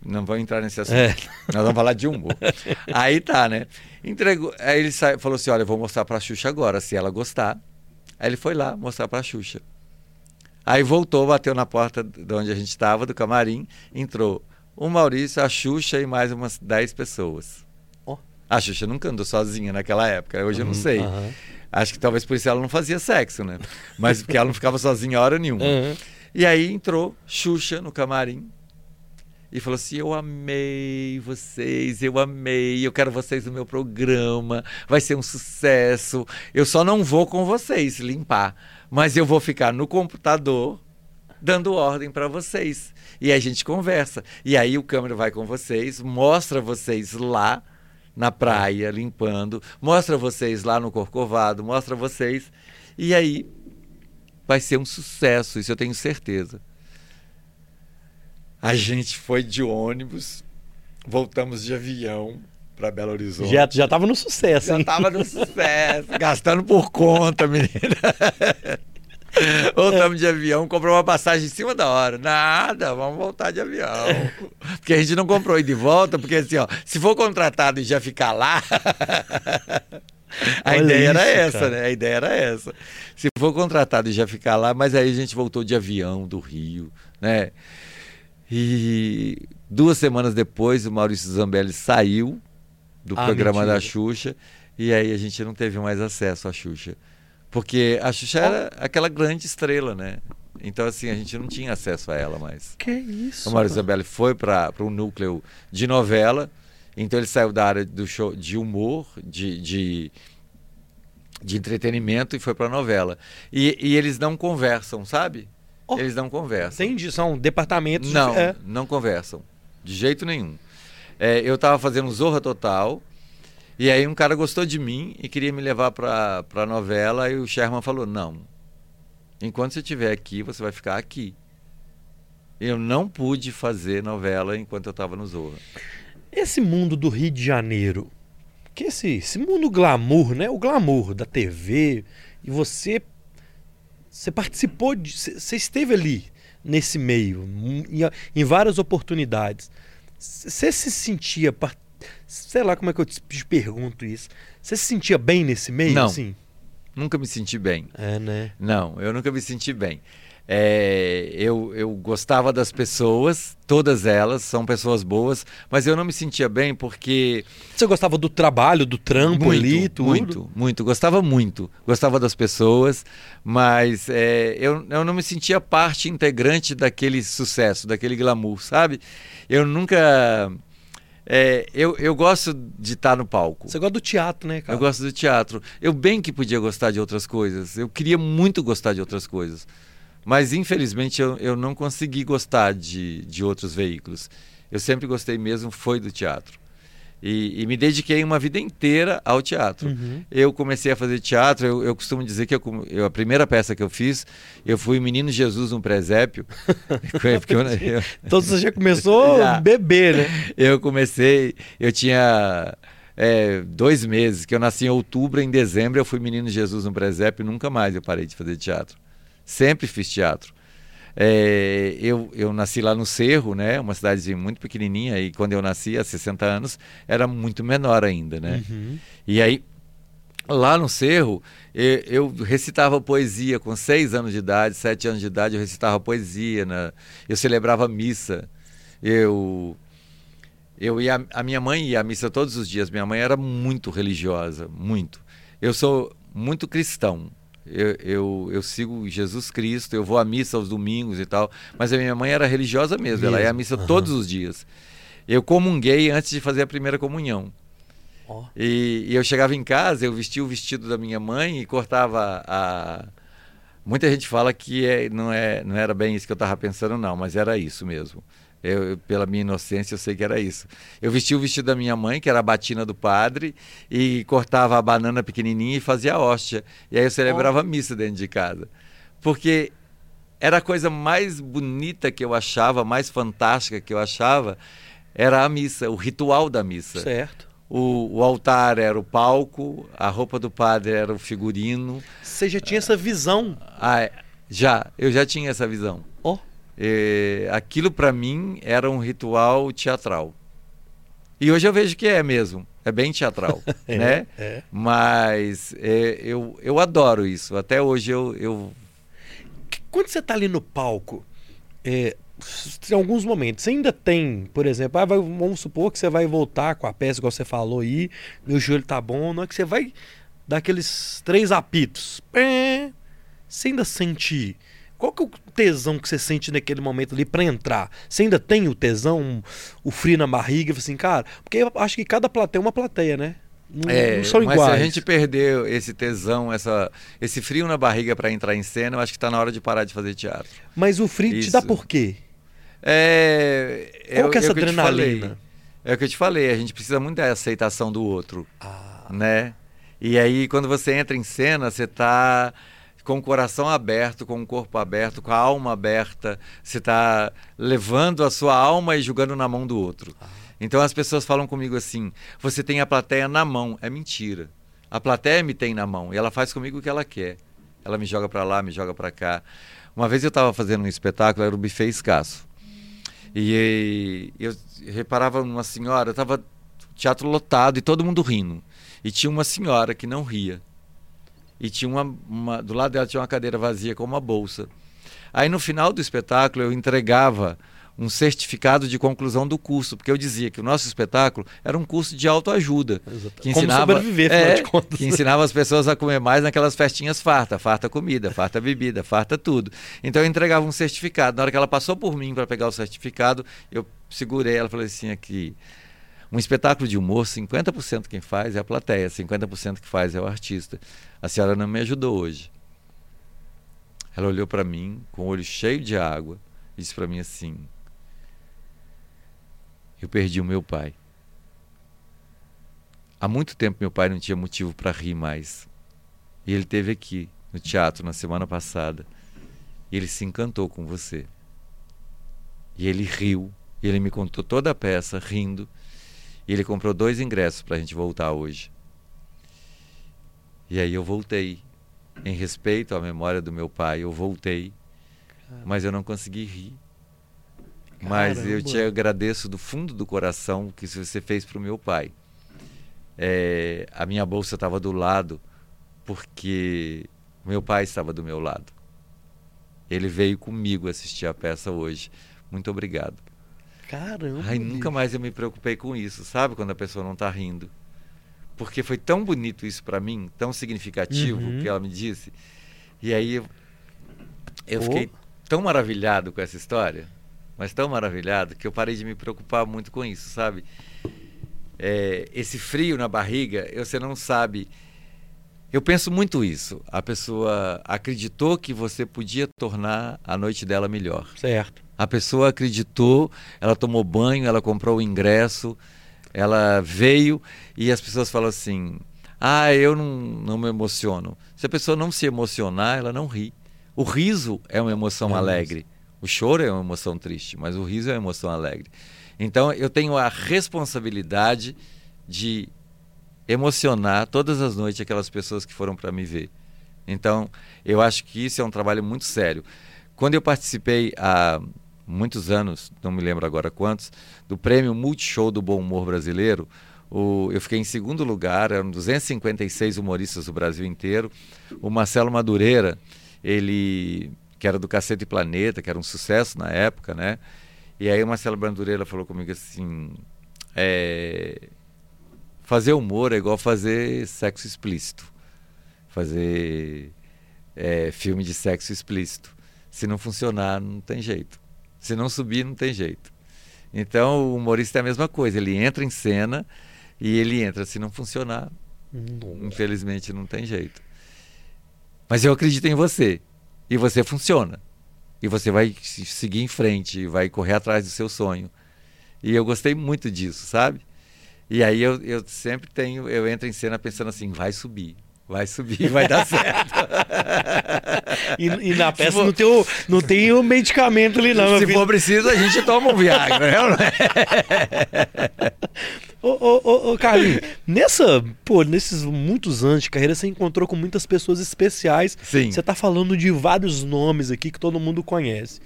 Não vamos entrar nesse assunto. É. Nós vamos falar de humor. aí tá, né? Entregou. Aí ele sa... falou assim: olha, eu vou mostrar pra Xuxa agora, se ela gostar. Aí ele foi lá mostrar pra Xuxa. Aí voltou, bateu na porta de onde a gente estava, do camarim, entrou o Maurício, a Xuxa e mais umas 10 pessoas. Ó. A Xuxa nunca andou sozinha naquela época, hoje eu não Uhum, sei. aham. Acho que talvez por isso ela não fazia sexo, né? Mas porque ela não ficava sozinha hora nenhuma. Uhum. E aí entrou Xuxa no camarim e falou assim: Eu amei vocês, eu amei, eu quero vocês no meu programa, vai ser um sucesso. Eu só não vou com vocês limpar, mas eu vou ficar no computador dando ordem para vocês. E a gente conversa. E aí o câmera vai com vocês, mostra vocês lá na praia limpando, mostra vocês lá no Corcovado, mostra vocês. E aí vai ser um sucesso, isso eu tenho certeza. A gente foi de ônibus, voltamos de avião para Belo Horizonte. Já, já tava no sucesso, Já hein? tava no sucesso, gastando por conta, menina. Voltamos de avião, comprou uma passagem em cima da hora. Nada, vamos voltar de avião. Porque a gente não comprou ir de volta, porque assim, ó, se for contratado e já ficar lá. A Olha ideia era isso, essa, cara. né? A ideia era essa. Se for contratado e já ficar lá, mas aí a gente voltou de avião do Rio, né? E duas semanas depois, o Maurício Zambelli saiu do Ah, programa mentira. da Xuxa e aí a gente não teve mais acesso à Xuxa. Porque a Xuxa era aquela grande estrela, né? Então, assim, a gente não tinha acesso a ela mais. Que isso? O Maurício Zambelli foi para o núcleo de novela, então ele saiu da área do show de humor, de, de, de entretenimento e foi para novela. E, e eles não conversam, sabe? Oh. Eles não conversam. Entendi, são departamentos... Não, é. não conversam. De jeito nenhum. É, eu estava fazendo Zorra Total. E aí um cara gostou de mim e queria me levar para a novela. E o Sherman falou: não. Enquanto você estiver aqui, você vai ficar aqui. Eu não pude fazer novela enquanto eu estava no Zorra. Esse mundo do Rio de Janeiro, que esse, esse mundo glamour, né? O glamour da TV, e você você participou de, você esteve ali nesse meio em, em várias oportunidades. Você se sentia, par- sei lá como é que eu te pergunto isso. Você se sentia bem nesse meio, Não. assim? Nunca me senti bem. É, né? Não, eu nunca me senti bem. É, eu, eu gostava das pessoas, todas elas são pessoas boas, mas eu não me sentia bem porque Você gostava do trabalho, do trampo ali, tudo? Muito, muito. Gostava muito. Gostava das pessoas, mas é, eu, eu não me sentia parte integrante daquele sucesso, daquele glamour, sabe? Eu nunca. É, eu, eu gosto de estar no palco. Você gosta do teatro, né, cara? Eu gosto do teatro. Eu bem que podia gostar de outras coisas. Eu queria muito gostar de outras coisas. Mas, infelizmente, eu, eu não consegui gostar de, de outros veículos. Eu sempre gostei mesmo, foi do teatro. E, e me dediquei uma vida inteira ao teatro. Uhum. Eu comecei a fazer teatro, eu, eu costumo dizer que eu, eu- a primeira peça que eu fiz, eu fui Menino Jesus, um presépio. Porque eu, eu- Então você já começou Já. bebê, né? eu comecei, eu tinha é, dois meses, que eu nasci em outubro, em dezembro eu fui Menino Jesus no presépio nunca mais eu parei de fazer teatro. Sempre fiz teatro. É, eu, eu nasci lá no Cerro, né, uma cidadezinha muito pequenininha, e quando eu nasci, há 60 anos, era muito menor ainda, né? Uhum. E aí, lá no Cerro, e- eu, recitava poesia com seis anos de idade, sete anos de idade, eu recitava poesia, né? eu celebrava missa, eu, eu ia, a minha mãe ia à missa todos os dias. Minha mãe era muito religiosa, muito. Eu sou muito cristão. Eu, eu, eu, sigo Jesus Cristo, eu vou à missa aos domingos e tal. Mas a minha mãe era religiosa mesmo, mesmo. ela ia à missa uhum. todos os dias. Eu comunguei antes de fazer a primeira comunhão. Oh. E, e, eu chegava em casa, eu vestia o vestido da minha mãe e cortava a. Muita gente fala que é, não, é, não era bem isso que eu estava pensando, não, mas era isso mesmo. Eu, pela minha inocência, eu sei que era isso. Eu vestia o vestido da minha mãe, que era a batina do padre, e cortava a banana pequenininha e fazia a hóstia. E aí eu celebrava oh. missa dentro de casa. Porque era a coisa mais bonita que eu achava, mais fantástica que eu achava, era a missa, o ritual da missa. Certo. O, o, altar era o palco, a roupa do padre era o figurino. Você já tinha essa visão? Ah, já, eu já tinha essa visão. E, aquilo para mim era um ritual teatral. E hoje eu vejo que é mesmo, é bem teatral, é, né? É. Mas é, eu, eu adoro isso. Até hoje eu, eu... Quando você está ali no palco, é, em alguns momentos. Você ainda tem, por exemplo, ah, vai, vamos supor que você vai voltar com a peça, igual você falou aí, meu joelho tá bom, não é que você vai dar aqueles três apitos. Você ainda sente. Qual que é o tesão que você sente naquele momento ali para entrar? Você ainda tem o tesão, o frio na barriga, assim, cara? Porque eu acho que cada plateia é uma plateia, né? Não, é, não são iguais. Mas se a gente perdeu esse tesão, essa, esse frio na barriga para entrar em cena, eu acho que está na hora de parar de fazer teatro. Mas o frio Isso. te dá por quê? É, Qual que é essa é adrenalina? É o que eu te falei, a gente precisa muito da aceitação do outro, ah. né? E aí, quando você entra em cena, você está com o coração aberto, com o corpo aberto, com a alma aberta, você está levando a sua alma e jogando na mão do outro. Ah. Então as pessoas falam comigo assim: você tem a plateia na mão. É mentira. A plateia me tem na mão e ela faz comigo o que ela quer. Ela me joga para lá, me joga para cá. Uma vez eu estava fazendo um espetáculo, era o buffet escasso. E eu reparava numa senhora, estava teatro lotado e todo mundo rindo. E tinha uma senhora que não ria. E tinha uma, uma, do lado dela tinha uma cadeira vazia com uma bolsa. Aí no final do espetáculo eu entregava um certificado de conclusão do curso, porque eu dizia que o nosso espetáculo era um curso de autoajuda. Que ensinava, Como sobreviver, é, de contas. Que ensinava as pessoas a comer mais naquelas festinhas farta, farta comida, farta bebida, farta tudo. Então eu entregava um certificado. Na hora que ela passou por mim para pegar o certificado, eu segurei ela e falei assim aqui. Um espetáculo de humor, 50% quem faz é a plateia, 50% que faz é o artista. A senhora não me ajudou hoje. Ela olhou para mim com o olho cheio de água e disse para mim assim: eu perdi o meu pai. Há muito tempo meu pai não tinha motivo para rir mais. E ele teve aqui no teatro na semana passada. E ele se encantou com você. E ele riu. E ele me contou toda a peça rindo. E ele comprou dois ingressos para a gente voltar hoje. E aí eu voltei. Em respeito à memória do meu pai, eu voltei. Mas eu não consegui rir. Mas Caramba. eu te agradeço do fundo do coração o que você fez para o meu pai. É, a minha bolsa estava do lado porque meu pai estava do meu lado. Ele veio comigo assistir a peça hoje. Muito obrigado. Caramba. Ai, nunca mais eu me preocupei com isso, sabe? Quando a pessoa não está rindo. Porque foi tão bonito isso para mim, tão significativo uhum. que ela me disse. E aí eu, eu fiquei tão maravilhado com essa história mas tão maravilhado que eu parei de me preocupar muito com isso, sabe? É, esse frio na barriga, você não sabe. Eu penso muito isso. A pessoa acreditou que você podia tornar a noite dela melhor. Certo. A pessoa acreditou, ela tomou banho, ela comprou o ingresso, ela veio e as pessoas falam assim: ah, eu não, não me emociono. Se a pessoa não se emocionar, ela não ri. O riso é uma emoção é alegre. O choro é uma emoção triste, mas o riso é uma emoção alegre. Então eu tenho a responsabilidade de emocionar todas as noites aquelas pessoas que foram para me ver. Então eu acho que isso é um trabalho muito sério. Quando eu participei há muitos anos, não me lembro agora quantos, do prêmio Multishow do Bom Humor Brasileiro, o, eu fiquei em segundo lugar, eram 256 humoristas do Brasil inteiro. O Marcelo Madureira, ele que era do Cacete Planeta, que era um sucesso na época, né? E aí o Marcelo Brandureira falou comigo assim: é, fazer humor é igual fazer sexo explícito. Fazer é, filme de sexo explícito. Se não funcionar, não tem jeito. Se não subir, não tem jeito. Então, o humorista é a mesma coisa. Ele entra em cena e ele entra. Se não funcionar, infelizmente não tem jeito. Mas eu acredito em você. E você funciona. E você vai seguir em frente, vai correr atrás do seu sonho. E eu gostei muito disso, sabe? E aí eu, eu sempre tenho, eu entro em cena pensando assim, vai subir, vai subir, vai dar certo. e, e, na peça for... não, tem o, não tem o medicamento ali, não. Se for preciso, a gente toma um Viagra, né? ô, ô, ô, ô, Carlinhos, nessa, pô, nesses muitos anos de carreira, você encontrou com muitas pessoas especiais. Sim. Você tá falando de vários nomes aqui que todo mundo conhece.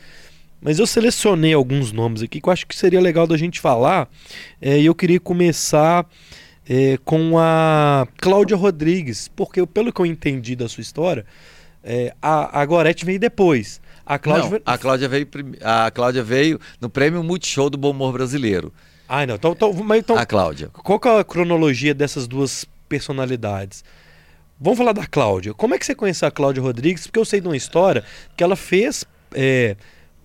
Mas eu selecionei alguns nomes aqui que eu acho que seria legal da gente falar. É, e eu queria começar é, com a Cláudia Rodrigues, porque pelo que eu entendi da sua história, é, a, a Gorete veio depois. A Cláudia, não, a Cláudia veio a Cláudia veio no Prêmio Multishow do Bom Humor Brasileiro. Ah, não. Então, então, mas então, a Cláudia. Qual é a cronologia dessas duas personalidades? Vamos falar da Cláudia. Como é que você conheceu a Cláudia Rodrigues? Porque eu sei de uma história que ela fez é,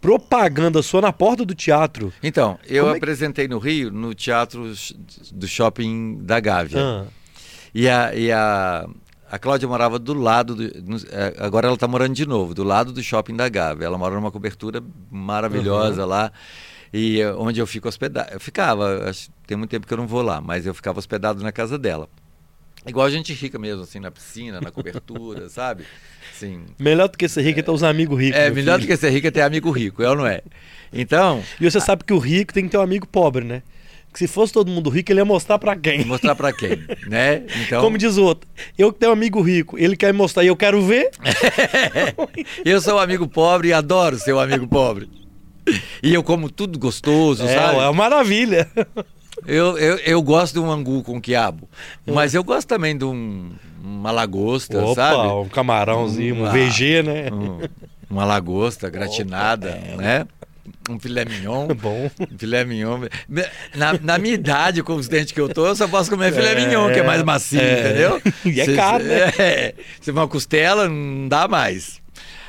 propaganda sua na porta do teatro. Então, eu é apresentei no Rio, no teatro do shopping da Gávea. Ah. E a, e a, a Cláudia morava do lado, do, é, agora ela está morando de novo, do lado do shopping da Gávea. Ela mora numa cobertura maravilhosa uhum. lá. E onde eu fico hospedado. Eu ficava, tem muito tempo que eu não vou lá, mas eu ficava hospedado na casa dela. Igual a gente rica mesmo, assim, na piscina, na cobertura, sabe? Sim. Melhor do que ser rico é ter os amigos ricos. É, melhor filho. do que ser rico é ter amigo rico, é ou não é? Então. E você a... sabe que o rico tem que ter um amigo pobre, né? Que se fosse todo mundo rico, ele ia mostrar para quem? Mostrar para quem, né? Então... Como diz o outro, eu que tenho um amigo rico, ele quer mostrar e eu quero ver. eu sou um amigo pobre e adoro ser um amigo pobre. E eu como tudo gostoso, é, sabe? É uma maravilha. Eu, eu, eu gosto de um angu com quiabo, mas eu gosto também de um, uma lagosta, Opa, sabe? um camarãozinho, um, um VG, né? Um, uma lagosta gratinada, Opa, é. né? Um filé mignon. Bom. Um filé mignon. Na, na, minha idade, com os dentes que eu tô, eu só posso comer filé é, mignon, que é mais macio, é. entendeu? E é caro, né? É, se uma costela, não dá mais.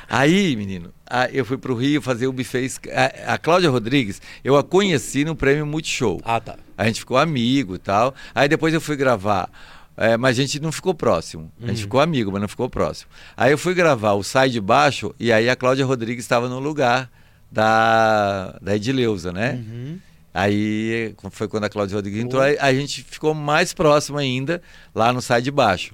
Aí, menino, eu fui pro Rio fazer o buffet. A, a Cláudia Rodrigues, eu a conheci no prêmio Multishow. Ah, tá. A gente ficou amigo e tal. Aí depois eu fui gravar. É, mas a gente não ficou próximo. A gente uhum. ficou amigo, mas não ficou próximo. Aí eu fui gravar o Sai de Baixo e aí a Cláudia Rodrigues estava no lugar da, da Edileuza, né? Uhum. Aí foi quando a Cláudia Rodrigues entrou, aí a gente ficou mais próximo ainda lá no Sai de Baixo.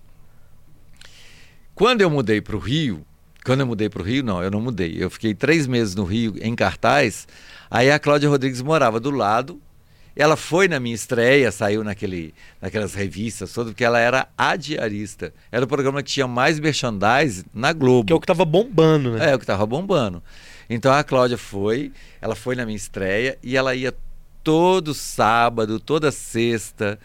Quando eu mudei para o Rio, quando eu mudei para o Rio, não, eu não mudei. Eu fiquei três meses no Rio em cartaz. Aí a Cláudia Rodrigues morava do lado. Ela foi na minha estreia, saiu naquele, naquelas revistas todas, porque ela era a diarista. Era o programa que tinha mais merchandise na Globo. Que é o que estava bombando, né? É, o que estava bombando. Então a Cláudia foi, ela foi na minha estreia e ela ia todo sábado, toda sexta.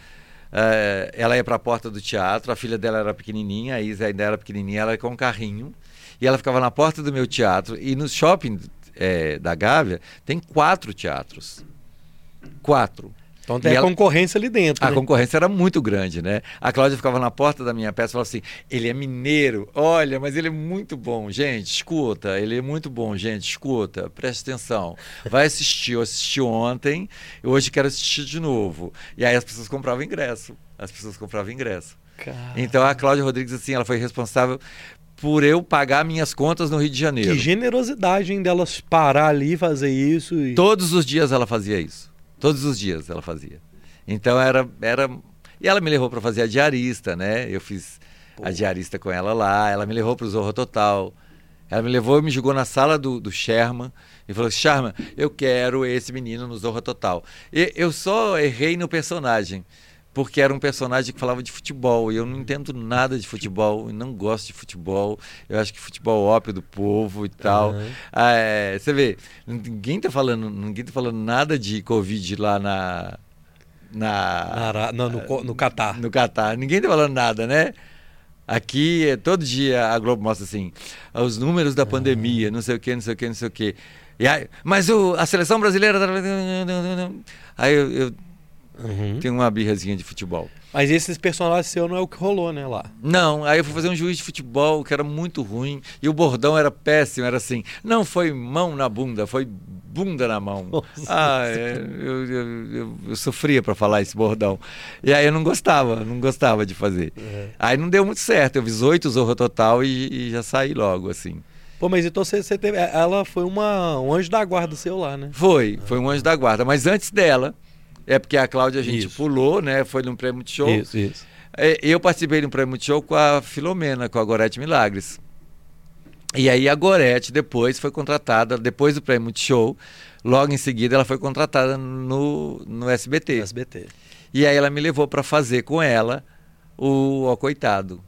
Uh, ela ia para a porta do teatro, a filha dela era pequenininha, a Isa ainda era pequenininha, ela ia com um carrinho. E ela ficava na porta do meu teatro. E no shopping é, da Gávea tem quatro teatros. Quatro. Então tem e a ela... concorrência ali dentro. A né? concorrência era muito grande, né? A Cláudia ficava na porta da minha peça e falava assim: ele é mineiro, olha, mas ele é muito bom, gente, escuta, ele é muito bom, gente, escuta, preste atenção. Vai assistir, eu assisti ontem, eu hoje quero assistir de novo. E aí as pessoas compravam ingresso. As pessoas compravam ingresso. Caramba. Então a Cláudia Rodrigues, assim, ela foi responsável por eu pagar minhas contas no Rio de Janeiro. Que generosidade delas parar ali e fazer isso. E... Todos os dias ela fazia isso. Todos os dias ela fazia. Então era. era... E ela me levou para fazer a diarista, né? Eu fiz Pô. a diarista com ela lá. Ela me levou para o Zorro Total. Ela me levou e me jogou na sala do, do Sherman e falou: Sherman, eu quero esse menino no Zorro Total. E eu só errei no personagem porque era um personagem que falava de futebol e eu não entendo nada de futebol, não gosto de futebol. Eu acho que futebol é ópio do povo e tal. Uhum. Ah, é, você vê, ninguém tá falando, ninguém tá falando nada de Covid lá na na, na no, no, no Catar. No Catar. Ninguém tá falando nada, né? Aqui, é, todo dia a Globo mostra assim, os números da pandemia, não sei o que, não sei o que, não sei o que. E aí, mas o, a seleção brasileira. Tá aí eu, eu Uhum. Tem uma birrazinha de futebol. Mas esses personagens seus não é o que rolou, né, lá. Não, aí eu fui fazer um juiz de futebol que era muito ruim e o bordão era péssimo, era assim, não foi mão na bunda, foi bunda na mão. Nossa ah, é, eu, eu, eu, eu sofria para falar esse bordão. E aí eu não gostava, não gostava de fazer. É. Aí não deu muito certo, eu fiz oito Zorro Total e, e já saí logo, assim. Pô, mas então você, você teve. Ela foi uma, um anjo da guarda seu lá, né? Foi, foi um anjo da guarda. Mas antes dela, é porque a Cláudia a gente Isso. pulou, né? Foi num prêmio de show. Isso, isso. É, Eu participei de um prêmio de show com a Filomena, com a Gorete Milagres. E aí a Gorete depois foi contratada, depois do prêmio de show, logo em seguida ela foi contratada no, no SBT. SBT. E aí ela me levou para fazer com ela o Ó Coitado.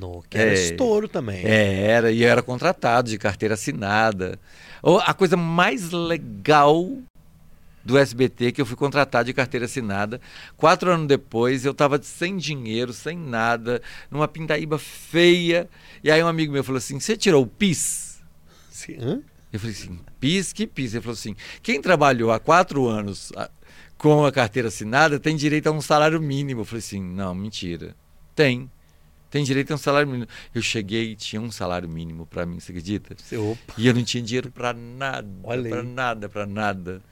No, que era É. estouro também. É, era, e eu era contratado de carteira assinada. O- A coisa mais legal do SBT que eu fui contratado de carteira assinada. Quatro anos depois, eu estava sem dinheiro, sem nada, numa pindaíba feia. E aí um amigo meu falou assim: Você tirou o PIS? Se- hã? Eu falei assim: PIS? Que PIS? Ele falou assim: Quem trabalhou há quatro anos ah, com a carteira assinada tem direito a um salário mínimo. Eu falei assim: Não, mentira. Tem. Tem direito a um salário mínimo. Eu cheguei e tinha um salário mínimo para mim, você acredita? Opa. E eu não tinha dinheiro para nada, para nada, para nada.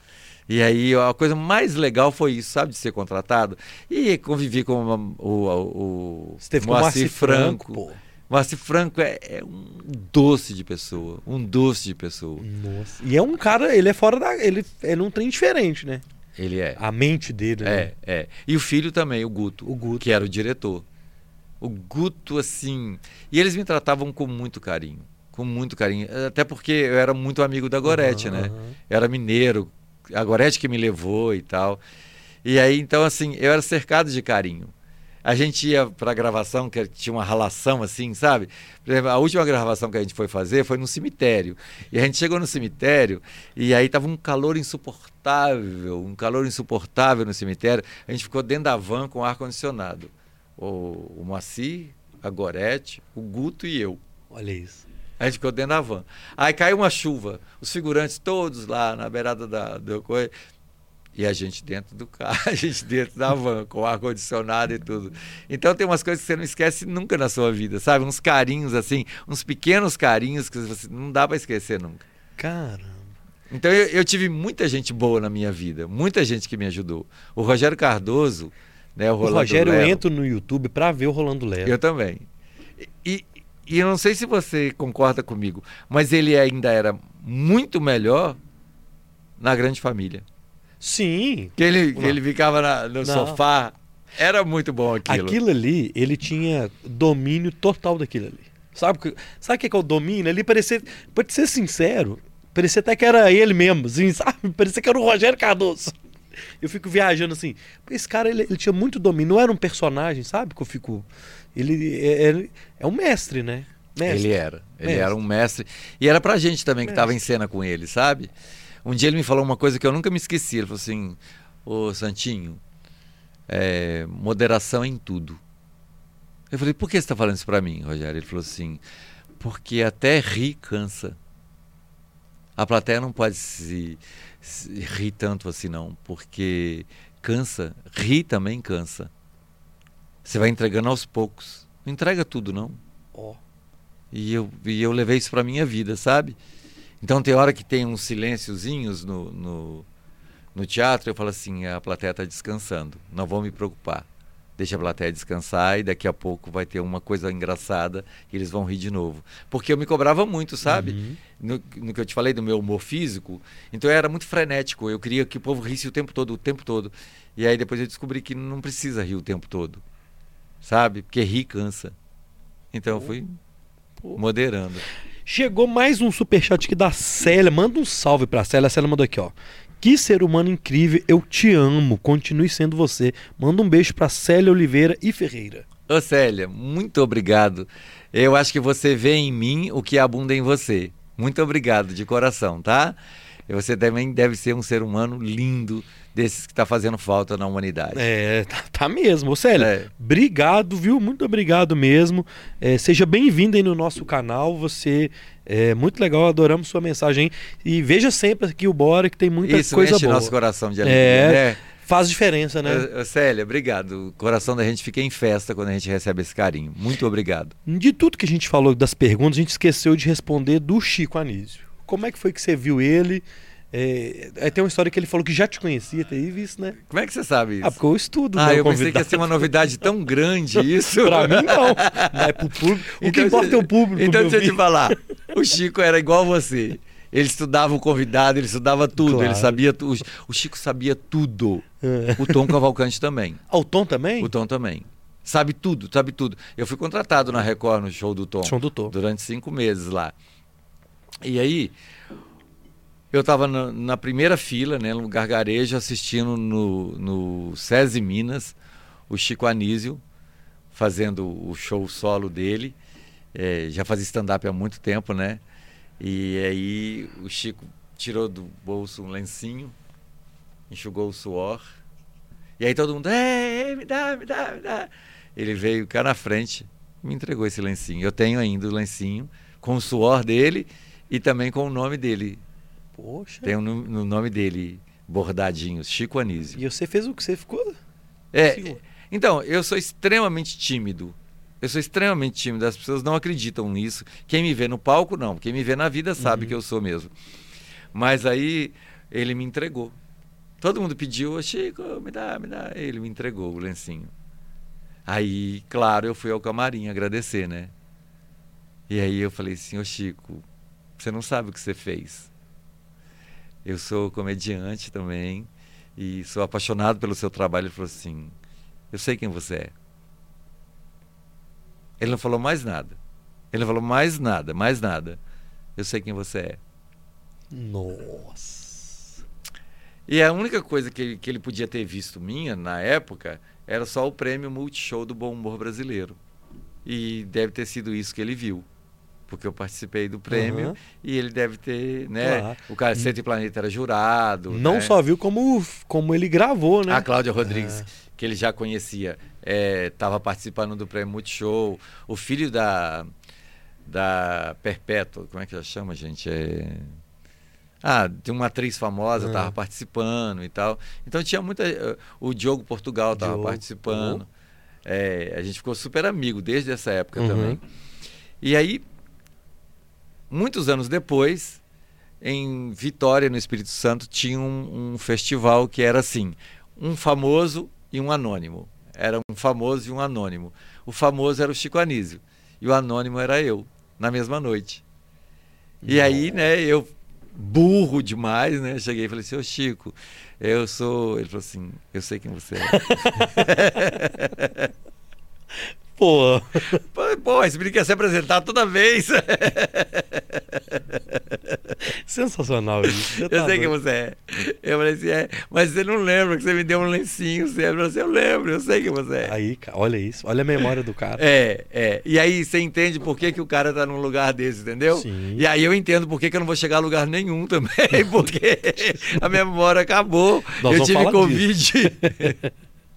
E aí a coisa mais legal foi isso, sabe, de ser contratado. E convivi com uma- o, o, o Moacir Franco, pô. Moacir Franco é, é um doce de pessoa, um doce de pessoa. Nossa. E é um cara, ele é fora da. Ele é num trem diferente, né? Ele é. A mente dele, né? É, é. E o filho também, o Guto, O Guto. que era o diretor. O Guto, assim. E eles me tratavam com muito carinho. Com muito carinho. Até porque eu era muito amigo da Gorete, Aham, né? Eu era mineiro. A Gorete que me levou e tal. E aí, então, assim, eu era cercado de carinho. A gente ia pra gravação, que tinha uma relação assim, sabe? Exemplo, a última gravação que a gente foi fazer foi no cemitério. E a gente chegou no cemitério e aí tava um calor insuportável, um calor insuportável no cemitério. A gente ficou dentro da van com ar-condicionado. O, o Moacir, a Gorete, o Guto e eu. Olha isso. A gente ficou dentro da van. Aí caiu uma chuva, os figurantes todos lá na beirada da, do coisa. E a gente dentro do carro, a gente dentro da van, com ar-condicionado e tudo. Então tem umas coisas que você não esquece nunca na sua vida, sabe? Uns carinhos assim, uns pequenos carinhos que você não dá para esquecer nunca. Caramba. Então eu, eu tive muita gente boa na minha vida, muita gente que me ajudou. O Rogério Cardoso, né? O, O Rogério Lero, entra no YouTube pra ver o Rolando Lero. eu também. E, e eu não sei se você concorda comigo, mas ele ainda era muito melhor na grande família. Sim. Que ele, que ele ficava na- no Não. sofá. Era muito bom aquilo. Aquilo ali, ele tinha domínio total daquilo ali. Sabe o que, sabe que que é o domínio? Ali parecia, pra te ser sincero, parecia até que era ele mesmo, assim, sabe? Parecia que era o Rogério Cardoso. Eu fico viajando assim, "Pô, esse cara ele, ele tinha muito domínio, não era um personagem, sabe? Que eu fico. Ele é, é, é um mestre, né? Mestre. Ele era. Ele Mestre. era um mestre. E era pra gente também que estava em cena com ele, sabe? Um dia ele me falou uma coisa que eu nunca me esqueci. Ele falou assim: Ô Santinho, é, moderação em tudo. Eu falei: por que você está falando isso pra mim, Rogério? Ele falou assim: porque até rir cansa. A plateia não pode se, se rir tanto assim, não, porque cansa. Rir também cansa. Você vai entregando aos poucos. Não entrega tudo, não. Ó. E eu, e eu levei isso pra minha vida, sabe? Então tem hora que tem uns silênciozinhos no, no, no teatro, eu falo assim, a plateia está descansando, não vou me preocupar. Deixa a plateia descansar e daqui a pouco vai ter uma coisa engraçada e eles vão rir de novo. Porque eu me cobrava muito, sabe? Uhum. No, no que eu te falei do meu humor físico, então eu era muito frenético, eu queria que o povo risse o tempo todo, o tempo todo. E aí depois eu descobri que não precisa rir o tempo todo, sabe? Porque rir cansa. Então eu fui Pô. moderando. Chegou mais um superchat aqui da Célia. Manda um salve pra Célia. A Célia mandou aqui, ó. Que ser humano incrível, eu te amo. Continue sendo você. Manda um beijo pra Célia Oliveira e Ferreira. Ô Célia, muito obrigado. Eu acho que você vê em mim o que abunda em você. Muito obrigado, de coração, tá? Você também deve ser um ser humano lindo, desses que está fazendo falta na humanidade. É, tá, tá mesmo. Ô, Célia, É. obrigado, viu? Muito obrigado mesmo. É, seja bem-vindo aí no nosso canal. Você é muito legal, adoramos sua mensagem. E veja sempre aqui o Bora, que tem muita Isso coisa enche boa. nosso coração de alegria, É. né? Faz diferença, né? Célia, obrigado. O coração da gente fica em festa quando a gente recebe esse carinho. Muito obrigado. De tudo que a gente falou das perguntas, a gente esqueceu de responder do Chico Anísio. Como é que foi que você viu ele? É, aí tem uma história que ele falou que já te conhecia, teve isso, né? Como é que você sabe isso? Ah, porque eu estudo. Ah, né, eu pensei que ia convidado. ser uma novidade tão grande isso. pra mim, não. Mas pro público. O que Então, importa é o público. Então deixa eu te falar. O Chico era igual você. Ele estudava o convidado, ele estudava tudo, Claro. ele sabia tudo. O Chico sabia tudo. É. O Tom Cavalcante também. Ah, o Tom também? O Tom também. Sabe tudo, sabe tudo. Eu fui contratado na Record no show do Tom. Show do Tom. Durante cinco meses lá. E aí, eu estava na, primeira fila, né, no gargarejo, assistindo no, no SESI Minas, o Chico Anísio, fazendo o show solo dele. É, já fazia stand-up há muito tempo, né? E aí o Chico tirou do bolso um lencinho, enxugou o suor. E aí todo mundo, "Ei, me dá, me dá, me dá. Ele veio cá na frente, me entregou esse lencinho. Eu tenho ainda o lencinho com o suor dele e também com o nome dele. Poxa. Tem o no, no nome dele bordadinho, Chico Anísio. E você fez o que? Você ficou. É, Senhor. então, eu sou extremamente tímido. Eu sou extremamente tímido, as pessoas não acreditam nisso. Quem me vê no palco, não. Quem me vê na vida sabe Uhum. que eu sou mesmo. Mas aí ele me entregou. Todo mundo pediu, "Ô, Chico, me dá, me dá. Ele me entregou o lencinho. Aí, claro, eu fui ao camarim agradecer, né? E aí eu falei assim, ô Chico, você não sabe o que você fez. Eu sou comediante também e sou apaixonado pelo seu trabalho. Ele falou assim, eu sei quem você é. Ele não falou mais nada. Ele não falou mais nada, mais nada. Eu sei quem você é. Nossa. E a única coisa que ele, que ele podia ter visto minha, na época, era só o prêmio Multishow do Bom Humor Brasileiro. E deve ter sido isso que ele viu. Porque eu participei do prêmio Aham. e ele deve ter, né? Claro. O e Planeta era jurado. Não né? só viu como, como ele gravou, né? A Cláudia Rodrigues, É. que ele já conhecia, estava participando do prêmio Multishow. O filho da, da Perpétua, como é que ela chama, gente? É... Ah, de uma atriz famosa Ah. estava participando e tal. Então tinha muita. eh, O Diogo Portugal estava participando. É, a gente ficou super amigo desde essa época Uhum. também. E aí, muitos anos depois, em Vitória, no Espírito Santo, tinha um, um festival que era assim: um famoso e um anônimo. Era um famoso e um anônimo. O famoso era o Chico Anísio e o anônimo era eu, na mesma noite. E aí, né, eu, burro demais, né, cheguei e falei assim: Ô Chico, eu sou. Ele falou assim: Eu sei quem você é. Pô, Pô, esse menino quer se apresentar toda vez. sensacional isso. Eu tá sei doido. você é. Eu falei assim, é, mas você não lembra que você me deu um lencinho. Você assim, eu lembro, eu sei quem você é. Aí, olha isso. Olha a memória do cara. É, é. E aí você entende por que, que o cara tá num lugar desse, entendeu? Sim. E aí eu entendo por que, que eu não vou chegar a lugar nenhum também, porque a minha memória acabou. Nós eu tive Covid.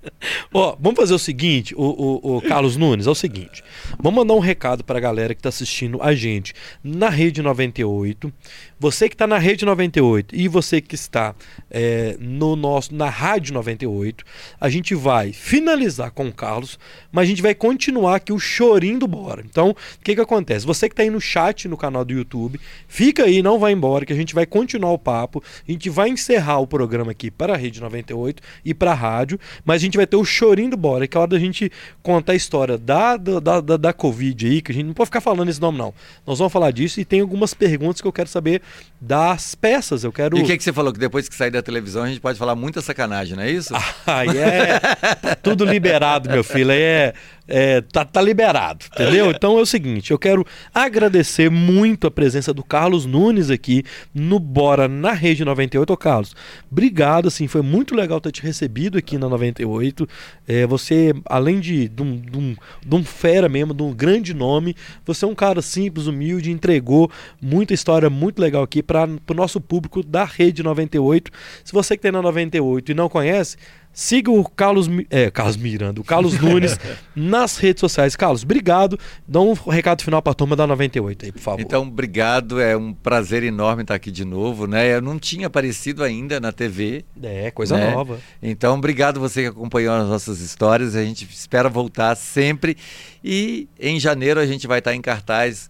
Ó, vamos fazer o seguinte, o, o- o Carlos Nunes, é o seguinte. Vamos mandar um recado pra galera que tá assistindo a gente na Rede 98. Você que tá na Rede 98 e você que está é, no nosso na Rádio 98, a gente vai finalizar com o Carlos, mas a gente vai continuar aqui o chorinho do Bora. Então, o que que acontece? Você que tá aí no chat no canal do YouTube, fica aí, não vai embora, que a gente vai continuar o papo. A gente vai encerrar o programa aqui para a Rede 98 e para a rádio, mas a gente vai ter o chorinho do Bora, que é a hora da gente contar a história da, da, da, da Covid aí, que a gente não pode ficar falando esse nome, não. Nós vamos falar disso e tem algumas perguntas que eu quero saber das peças. Eu quero. E o que, que você falou? Que depois que sair da televisão a gente pode falar muita sacanagem, não é isso? Aí é. Tá tudo liberado, meu filho. É. é, tá, tá liberado, entendeu? Então é o seguinte: eu quero agradecer muito a presença do Carlos Nunes aqui no Bora na Rede 98. Ô, Carlos, obrigado, assim, foi muito legal ter te recebido aqui na 98. É, você, além de, de, um, de, um, de um fera mesmo, de um grande nome, você é um cara simples, humilde, entregou muita história muito legal aqui para o nosso público da Rede 98. Se você que tem na 98 e não conhece, Siga o Carlos, é, Carlos Miranda, o Carlos Nunes nas redes sociais. Carlos, obrigado. Dá um recado final para a turma da 98 aí, por favor. Então, obrigado. É um prazer enorme estar aqui de novo, né? Eu não tinha aparecido ainda na TV. É, coisa né? nova. Então, obrigado você que acompanhou as nossas histórias. A gente espera voltar sempre. E em janeiro a gente vai estar em cartaz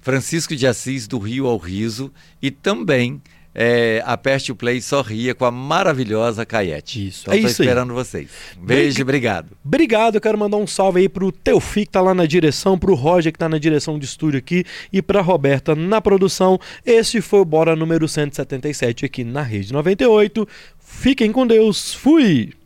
Francisco de Assis, do Rio ao Riso. E também é, aperte o play sorria com a maravilhosa Caiete. Isso, é isso esperando aí. vocês. beijo, obrigado. Obrigado, eu quero mandar um salve aí pro Teufi que tá lá na direção, pro Roger que tá na direção de estúdio aqui e pra Roberta na produção. Esse foi o Bora número 177 aqui na Rede 98. Fiquem com Deus. Fui!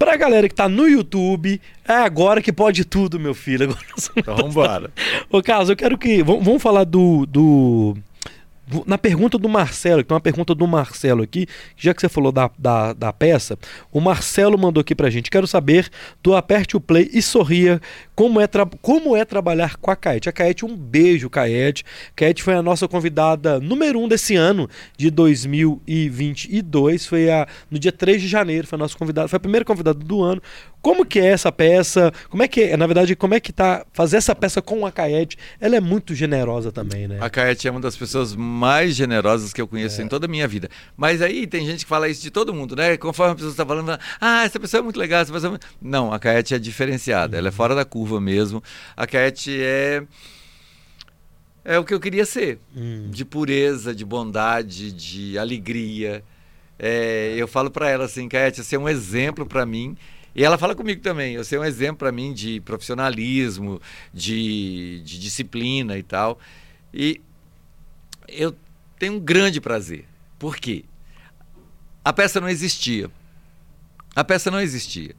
Pra galera que tá no YouTube, é agora que pode tudo, meu filho. Agora então vambora. Ô, Carlos, eu quero que. Vamos falar do, do na pergunta do Marcelo, que tem uma pergunta do Marcelo aqui, já que você falou da, da, da, peça, o Marcelo mandou aqui pra gente. Quero saber do Aperte o Play e Sorria como é, como é trabalhar com a Caete. A Caete, um beijo, Caete. Caete foi a nossa convidada número um desse ano, de 2022. Foi a, no dia 3 de janeiro, foi a nossa convidada, foi a primeira convidada do ano. Como que é essa peça? Como é que é, na verdade, como é que tá fazer essa peça com a Caete? Ela é muito generosa também, né? A Caete é uma das pessoas mais generosas que eu conheço é. em toda a minha vida. Mas aí tem gente que fala isso de todo mundo, né? Conforme a pessoa está falando, ah, essa pessoa é muito legal, essa pessoa é muito... Não, a Caete é diferenciada, uhum. ela é fora da curva mesmo. A Caete é é o que eu queria ser, hum. de pureza, de bondade, de alegria. É, eu falo para ela assim, Caete, você é um exemplo para mim e ela fala comigo também. Você é um exemplo para mim de profissionalismo, de, de disciplina e tal. E eu tenho um grande prazer. Por quê? A peça não existia. A peça não existia.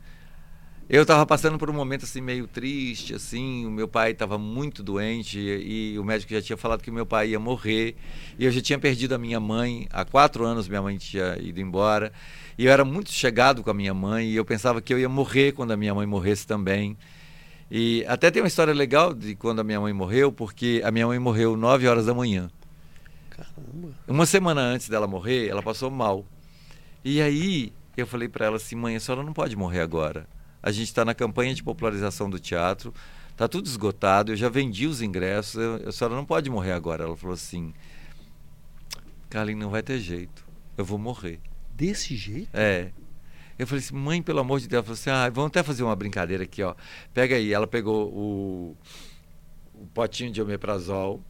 Eu estava passando por um momento assim meio triste, assim, o meu pai estava muito doente e, e, o médico já tinha falado que o meu pai ia morrer e eu já tinha perdido a minha mãe há quatro anos, minha mãe tinha ido embora e eu era muito chegado com a minha mãe e eu pensava que eu ia morrer quando a minha mãe morresse também. E até tem uma história legal de quando a minha mãe morreu, porque a minha mãe morreu nove horas da manhã. Caramba. Uma semana antes dela morrer, ela passou mal. E aí eu falei para ela assim, mãe, a senhora não pode morrer agora a gente está na campanha de popularização do teatro, está tudo esgotado, eu já vendi os ingressos, eu, a senhora não pode morrer agora. Ela falou assim, Carlinhos, não vai ter jeito, eu vou morrer. Desse jeito? É. Eu falei assim, mãe, pelo amor de Deus, ela falou assim, ah, vamos até fazer uma brincadeira aqui, ó. Pega aí, ela pegou o, o potinho de omeprazol,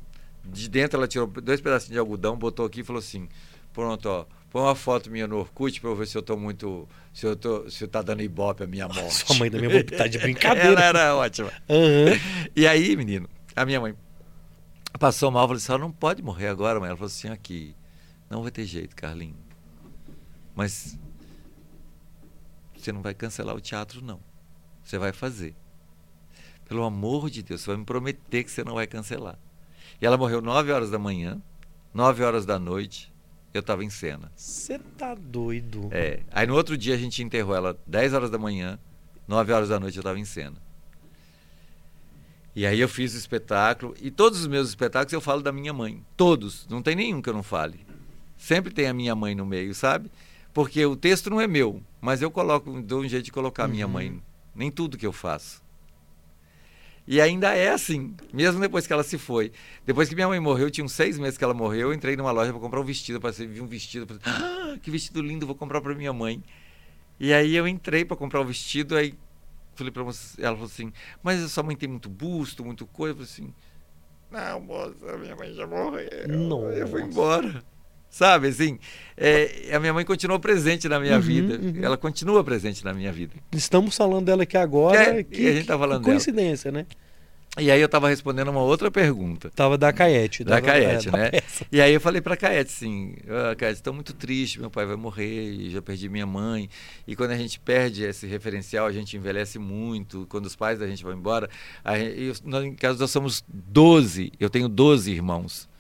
de dentro ela tirou dois pedacinhos de algodão, botou aqui e falou assim, pronto, ó, põe uma foto minha no Orkut para eu ver se eu tô muito se eu tô, se tá dando ibope a minha morte. Sua mãe também vai tá de brincadeira. Ela era ótima. Uhum. E aí, menino, a minha mãe passou mal, falou assim, ela não pode morrer agora, mãe. Ela falou assim, aqui, não vai ter jeito, Carlinhos. Mas você não vai cancelar o teatro, não. Você vai fazer. Pelo amor de Deus, você vai me prometer que você não vai cancelar. E ela morreu 9 horas da manhã, 9 horas da noite, eu estava em cena. Você tá doido. É. Aí no outro dia a gente enterrou ela 10 horas da manhã, 9 horas da noite eu estava em cena. E aí eu fiz o espetáculo, e todos os meus espetáculos eu falo da minha mãe. Todos. Não tem nenhum que eu não fale. Sempre tem a minha mãe no meio, sabe? Porque o texto não é meu, mas eu coloco, dou um jeito de colocar a minha uhum. mãe. Nem tudo que eu faço. E ainda é assim, mesmo depois que ela se foi. Depois que minha mãe morreu, tinha uns seis meses que ela morreu, eu entrei numa loja para comprar um vestido, para vi um vestido, falei, ah, que vestido lindo, vou comprar para minha mãe. E aí eu entrei para comprar o vestido, aí falei para ela falou assim, mas a sua mãe tem muito busto, muito coisa, eu falei assim, não, moça, minha mãe já morreu, Nossa. eu fui embora. Sabe, assim, é, a minha mãe continuou presente na minha uhum, vida. Uhum. Ela continua presente na minha vida. Estamos falando dela aqui agora. É, que, a gente tá falando coincidência, dela. né? E aí eu estava respondendo uma outra pergunta. Tava da Caete. Da, da Caete, é, né? Da e aí eu falei para Caete assim, ah, Caete, estou muito triste, meu pai vai morrer, e já perdi minha mãe. E quando a gente perde esse referencial, a gente envelhece muito. Quando os pais da gente vão embora, a gente, nós, em casa nós somos 12, eu tenho 12 irmãos.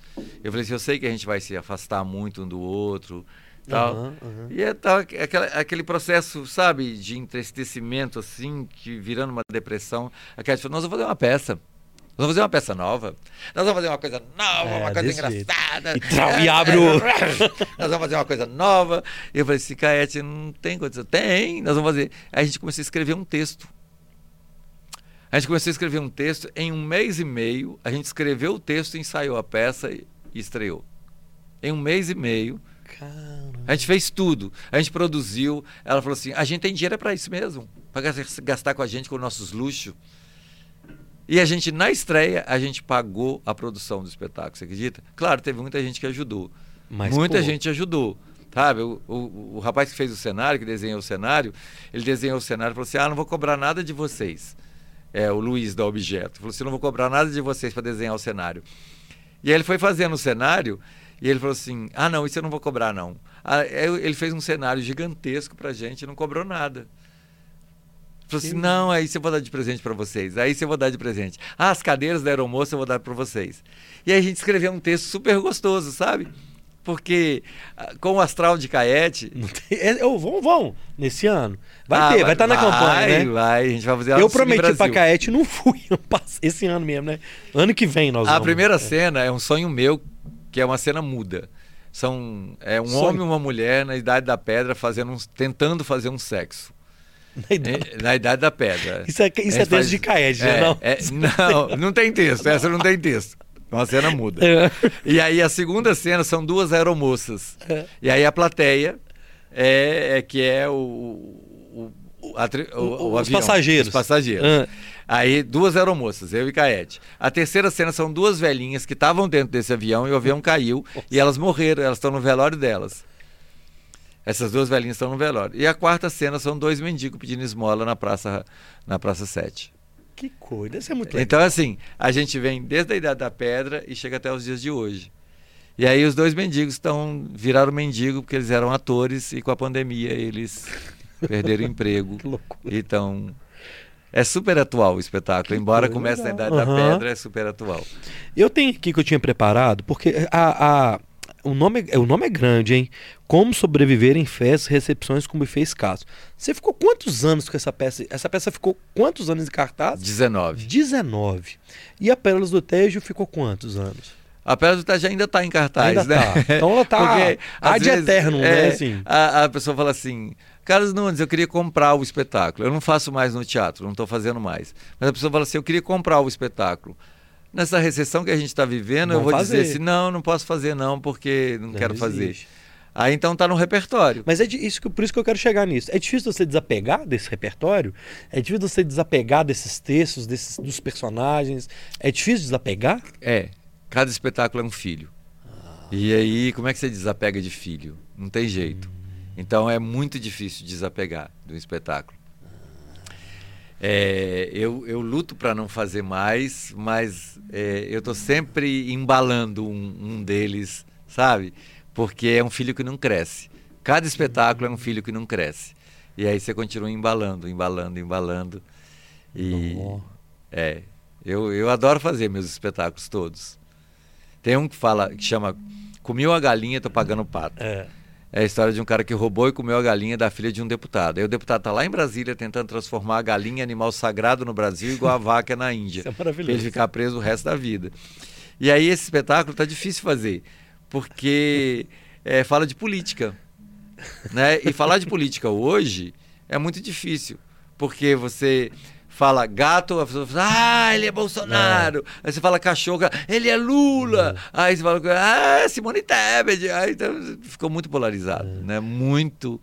Eu falei assim, eu sei que a gente vai se afastar muito um do outro, tal. Uhum, uhum. E é tal, aquela, aquele processo, sabe, de entristecimento, assim, que virando uma depressão. A Cat falou, nós vamos fazer uma peça. Nós vamos fazer uma peça nova. Nós vamos fazer uma coisa nova, É, uma coisa desse jeito. engraçada. E trau, e abre o- Nós vamos fazer uma coisa nova. E eu falei assim, Caete, não tem condição. Tem, nós vamos fazer. Aí a gente começou a escrever um texto. A gente começou a escrever um texto. Em um mês e meio, a gente escreveu o texto, ensaiou a peça e e estreou. Em um mês e meio, Caramba. a gente fez tudo. A gente produziu. Ela falou assim: a gente tem dinheiro para isso mesmo. Para gastar com a gente, com nossos luxos. E a gente, na estreia, a gente pagou a produção do espetáculo, você acredita? Claro, teve muita gente que ajudou. Mas, muita pô, gente ajudou. Sabe, o, o, o rapaz que fez o cenário, que desenhou o cenário, ele desenhou o cenário e falou assim: Ah, não vou cobrar nada de vocês. É, o Luiz da Objeto. Falou assim: não vou cobrar nada de vocês para desenhar o cenário. E aí ele foi fazendo o cenário e ele falou assim: Ah, não, isso eu não vou cobrar, não. Ah, aí ele fez um cenário gigantesco pra gente e não cobrou nada. Falou assim: Não, aí você vou dar de presente para vocês. Aí você vou dar de presente. Ah, as cadeiras da aeromoça eu vou dar para vocês. E aí a gente escreveu um texto super gostoso, sabe? Porque ah, com o astral de Caete. é, vão, vão, nesse ano. Vai Ah, ter, vai estar na campanha, Vai, né? vai, a gente vai fazer ela Eu prometi pra. Caete, não fui. Esse ano mesmo, né? Ano que vem nós A vamos. primeira É. cena é um sonho meu, que é uma cena muda. São é um Sonho. homem e uma mulher na idade da pedra fazendo um, tentando fazer um sexo. Na idade- É, na idade da pedra. Isso é, isso A é gente texto faz- de Caete, é, né? Não. é, não, não tem texto. Essa não tem texto. Uma cena muda. É. E aí a segunda cena são duas aeromoças. É. E aí a plateia é, é que é o, o, a o- O- os avião, passageiros. Os passageiros. Ah. Aí duas aeromoças, eu e Caete. A terceira cena são duas velhinhas que estavam dentro desse avião e o avião caiu e elas morreram, elas estão no velório delas. Essas duas velhinhas estão no velório. E a quarta cena são dois mendigos pedindo esmola na praça na praça 7. Que coisa, isso é muito legal. Então, assim, a gente vem desde a Idade da Pedra e chega até os dias de hoje. E aí os dois mendigos estão viraram mendigo porque eles eram atores e com a pandemia eles perderam o emprego. Que loucura. Então, é super atual o espetáculo. Que Embora comece na legal. Idade da Aham. Pedra, é super atual. Eu tenho aqui que eu tinha preparado, porque a, a- o, nome, é- o nome é grande, hein? Como sobreviver em festas e recepções com buffet escasso. Você ficou quantos anos com essa peça? Essa peça ficou quantos anos em cartaz? 19. 19. E a Pérolas do Tejo ficou quantos anos? A Pedra do Itaja ainda está em cartaz, Ainda né? tá. Então ela tá às ad vezes, eterno, né? é, Assim. a, a pessoa fala assim, Carlos Nunes, eu queria comprar o espetáculo. Eu não faço mais no teatro, não estou fazendo mais. Mas a pessoa fala assim, eu queria comprar o espetáculo. Nessa recessão que a gente está vivendo, eu vou dizer fazer. assim, não, não posso fazer não, porque não, Não quero fazer. existe. Aí então tá no repertório. Mas é de- isso que, por isso que eu quero chegar nisso. É difícil você desapegar desse repertório? É difícil você desapegar desses textos, desses, dos personagens? É difícil desapegar? É, cada espetáculo é um filho. E aí, como é que você desapega de filho? Não tem jeito. Então é muito difícil desapegar do espetáculo. É, eu, eu luto para não fazer mais, mas é, eu estou sempre embalando um, um deles, sabe? Porque é um filho que não cresce. Cada espetáculo é um filho que não cresce. E aí você continua embalando, embalando, embalando. E Nó. é, eu, eu adoro fazer meus espetáculos todos. Tem um que fala, que chama Comi a galinha, tô pagando o pato. É. É a história de um cara que roubou e comeu a galinha da filha de um deputado. Aí o deputado tá lá em Brasília tentando transformar a galinha em animal sagrado no Brasil, igual a vaca na Índia. Isso é maravilhoso. ele ficar preso o resto da vida. E aí esse espetáculo tá difícil fazer, porque é, fala de política. Né? E falar de política hoje é muito difícil, porque você fala gato, a pessoa fala, ah, ele é Bolsonaro. Aí você fala cachorro, ele é Lula. Aí você fala, ah, Simone Tebet. Aí então, ficou muito polarizado, né? Muito.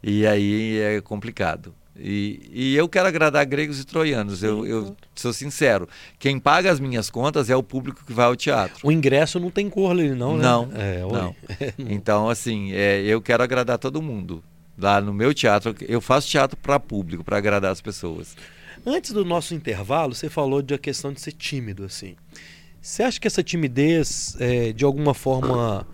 E aí é complicado. E, e eu quero agradar gregos e troianos, eu, eu sou sincero. Quem paga as minhas contas é o público que vai ao teatro. O ingresso não tem cor ali, não, né? Não, É, oi. não. Então, assim, é, eu quero agradar todo mundo. Lá no meu teatro, eu faço teatro para público, para agradar as pessoas. Antes do nosso intervalo, você falou da questão de ser tímido, assim. Você acha que essa timidez, é, de alguma forma,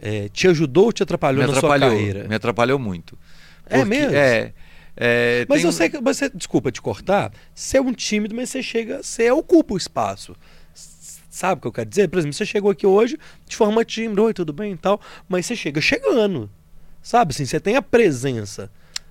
é, te ajudou ou te atrapalhou, me na sua atrapalhou, carreira? me atrapalhou muito. É mesmo? É. é, Mas tem eu sei que você, desculpa te cortar, você é um tímido, mas você chega, você ocupa o espaço. Sabe o que eu quero dizer? Por exemplo, você chegou aqui hoje de forma tímida, oi, tudo bem e tal, mas você chega chegando. Sabe assim, você tem a presença.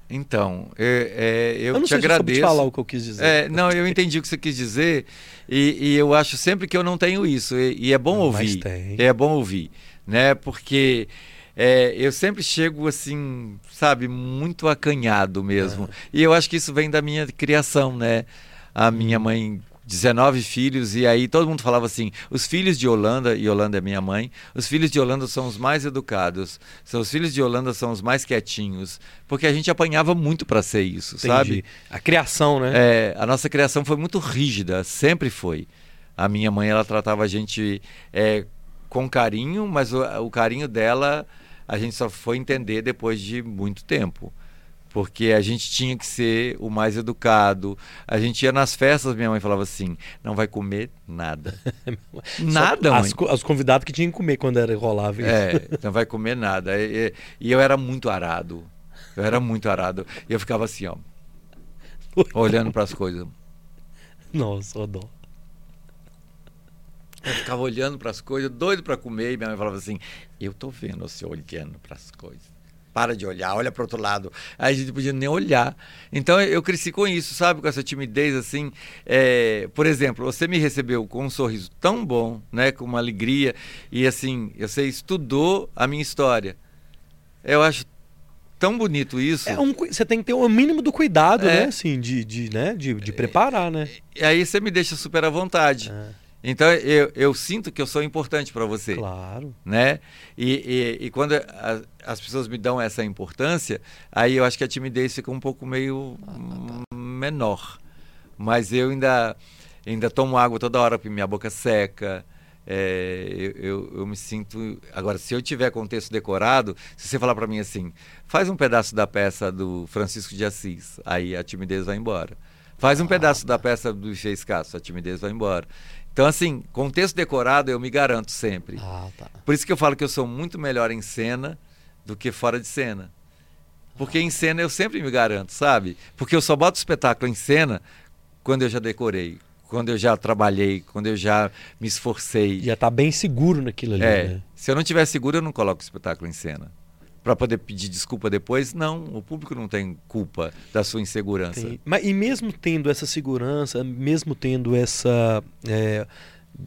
Então, é, é, eu, Eu não te se eu agradeço. te falar o que eu quis dizer. É, não, eu entendi o que você quis dizer e, e eu acho sempre que eu não tenho isso e, e é bom Não, ouvir. É bom ouvir, né? Porque é, eu sempre chego assim, sabe, muito acanhado mesmo. E eu acho que isso vem da minha criação, né? A minha mãe 19 filhos, e aí todo mundo falava assim: os filhos de Holanda, e Holanda é minha mãe, os filhos de Holanda são os mais educados, são os filhos de Holanda são os mais quietinhos, porque a gente apanhava muito para ser isso, Entendi. sabe? A criação, né? É, a nossa criação foi muito rígida, sempre foi. A minha mãe, ela tratava a gente é, com carinho, mas o, o carinho dela a gente só foi entender depois de muito tempo. Porque a gente tinha que ser o mais educado. A gente ia nas festas, minha mãe falava assim: não vai comer nada. nada, Só mãe. as, os convidados que tinham que comer quando era rolava isso. É, não vai comer nada. E, e- eu era muito arado. Eu era muito arado. E eu ficava assim, ó, olhando para as coisas. Nossa, dó. Eu ficava olhando para as coisas, doido para comer, e minha mãe falava assim: Eu tô vendo você olhando para as coisas. Para de olhar, olha para outro lado. Aí a gente não podia nem olhar. Então eu cresci com isso, sabe? Com essa timidez assim. É, por exemplo, você me recebeu com um sorriso tão bom, né? Com uma alegria. E assim, você estudou a minha história. Eu acho tão bonito isso. É um, você tem que ter o mínimo do cuidado, É. né? Assim, de, de, né? de, de preparar, né? E aí você me deixa super à vontade. É, Então eu, eu sinto que eu sou importante para você. claro. né? E, e, e quando a- as pessoas me dão essa importância, aí eu acho que a timidez fica um pouco meio hum, menor. Mas eu ainda, ainda tomo água toda hora porque minha boca seca. É, eu, eu, eu me sinto. Agora, se eu tiver com o texto decorado, se você falar para mim assim, faz um pedaço da peça do Francisco de Assis, aí a timidez vai embora. Faz um pedaço da peça do Fez Castro, a timidez vai embora. Então, assim, com o texto decorado, eu me garanto sempre. Ah, tá. Por isso que eu falo que eu sou muito melhor em cena do que fora de cena. Porque em cena eu sempre me garanto, sabe? Porque eu só boto espetáculo em cena quando eu já decorei, quando eu já trabalhei, quando eu já me esforcei. Já tá bem seguro naquilo ali, É, né? se eu não tiver seguro, eu não coloco o espetáculo em cena. Para poder pedir desculpa depois, não. O público não tem culpa da sua insegurança. Tem- Mas, e mesmo tendo essa segurança, mesmo tendo essa. é,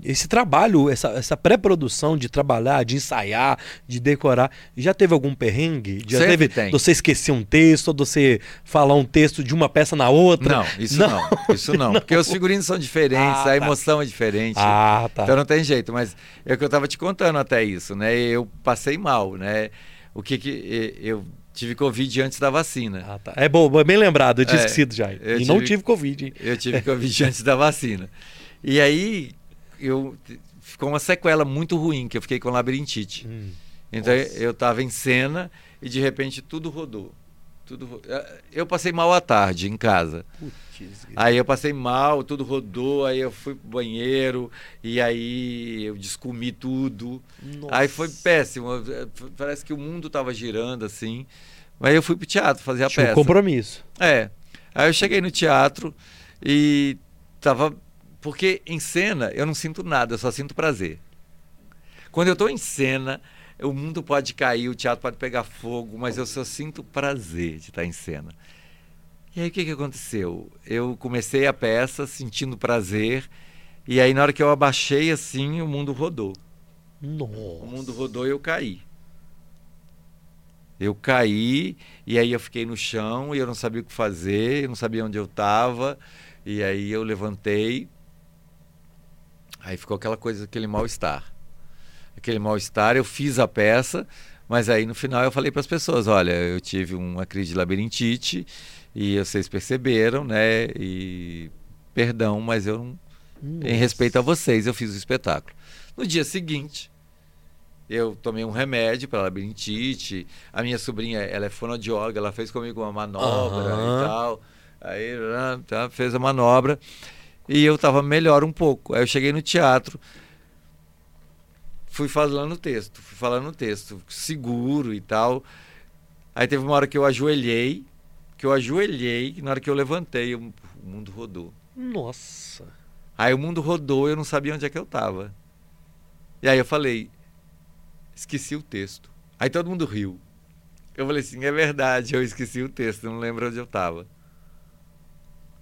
esse trabalho, essa, essa pré-produção de trabalhar, de ensaiar, de decorar, já teve algum perrengue? Já Sempre teve tem. você esquecer um texto, ou você falar um texto de uma peça na outra? Não, isso não. Isso não. Porque os figurinos são diferentes, Ah, a tá. emoção é diferente. Ah, tá. Então não tem jeito, mas é o que eu estava te contando até isso, né? Eu passei mal, né? O que que eu tive covid antes da vacina. Ah, tá. É bom, bem lembrado, eu tinha É, esquecido já. E eu não tive- tive Covid, hein? Eu tive covid antes da vacina. E aí eu ficou uma sequela muito ruim, que eu fiquei com labirintite. Hum. Então Nossa. eu estava em cena e de repente tudo rodou. Tudo Eu passei mal à tarde em casa. Putz, Aí eu passei mal, tudo rodou, aí eu fui pro banheiro e aí eu descomi tudo. nossa. Aí foi péssimo. Parece que o mundo tava girando assim. Mas eu fui pro teatro fazer a Tinha um peça. compromisso. É. Aí eu cheguei no teatro e tava. Porque em cena eu não sinto nada, eu só sinto prazer. Quando eu tô em cena, o mundo pode cair, o teatro pode pegar fogo, mas eu só sinto prazer de estar em cena. E aí o que, que aconteceu? Eu comecei a peça sentindo prazer, e aí na hora que eu abaixei assim, o mundo rodou. Nossa. O mundo rodou e eu caí. Eu caí e aí eu fiquei no chão e eu não sabia o que fazer, eu não sabia onde eu estava. E aí eu levantei. Aí ficou aquela coisa, aquele mal-estar. Aquele mal-estar, eu fiz a peça, mas aí no final eu falei para as pessoas, olha, eu tive uma crise de labirintite e vocês perceberam, né? E perdão, mas eu não, em respeito a vocês, eu fiz o espetáculo. No dia seguinte, eu tomei um remédio para labirintite. A minha sobrinha, ela é fonoaudióloga, ela fez comigo uma manobra e tal. Aí tá, fez a manobra e eu estava melhor um pouco. Aí eu cheguei no teatro, fui falando o texto, fui falando o texto, seguro e tal. Aí teve uma hora que eu ajoelhei, que eu ajoelhei, e na hora que eu levantei, o mundo rodou. Nossa. Aí o mundo rodou, eu não sabia onde é que eu tava. E aí eu falei, esqueci o texto. Aí todo mundo riu. Eu falei assim, é verdade, eu esqueci o texto, não lembro onde eu estava.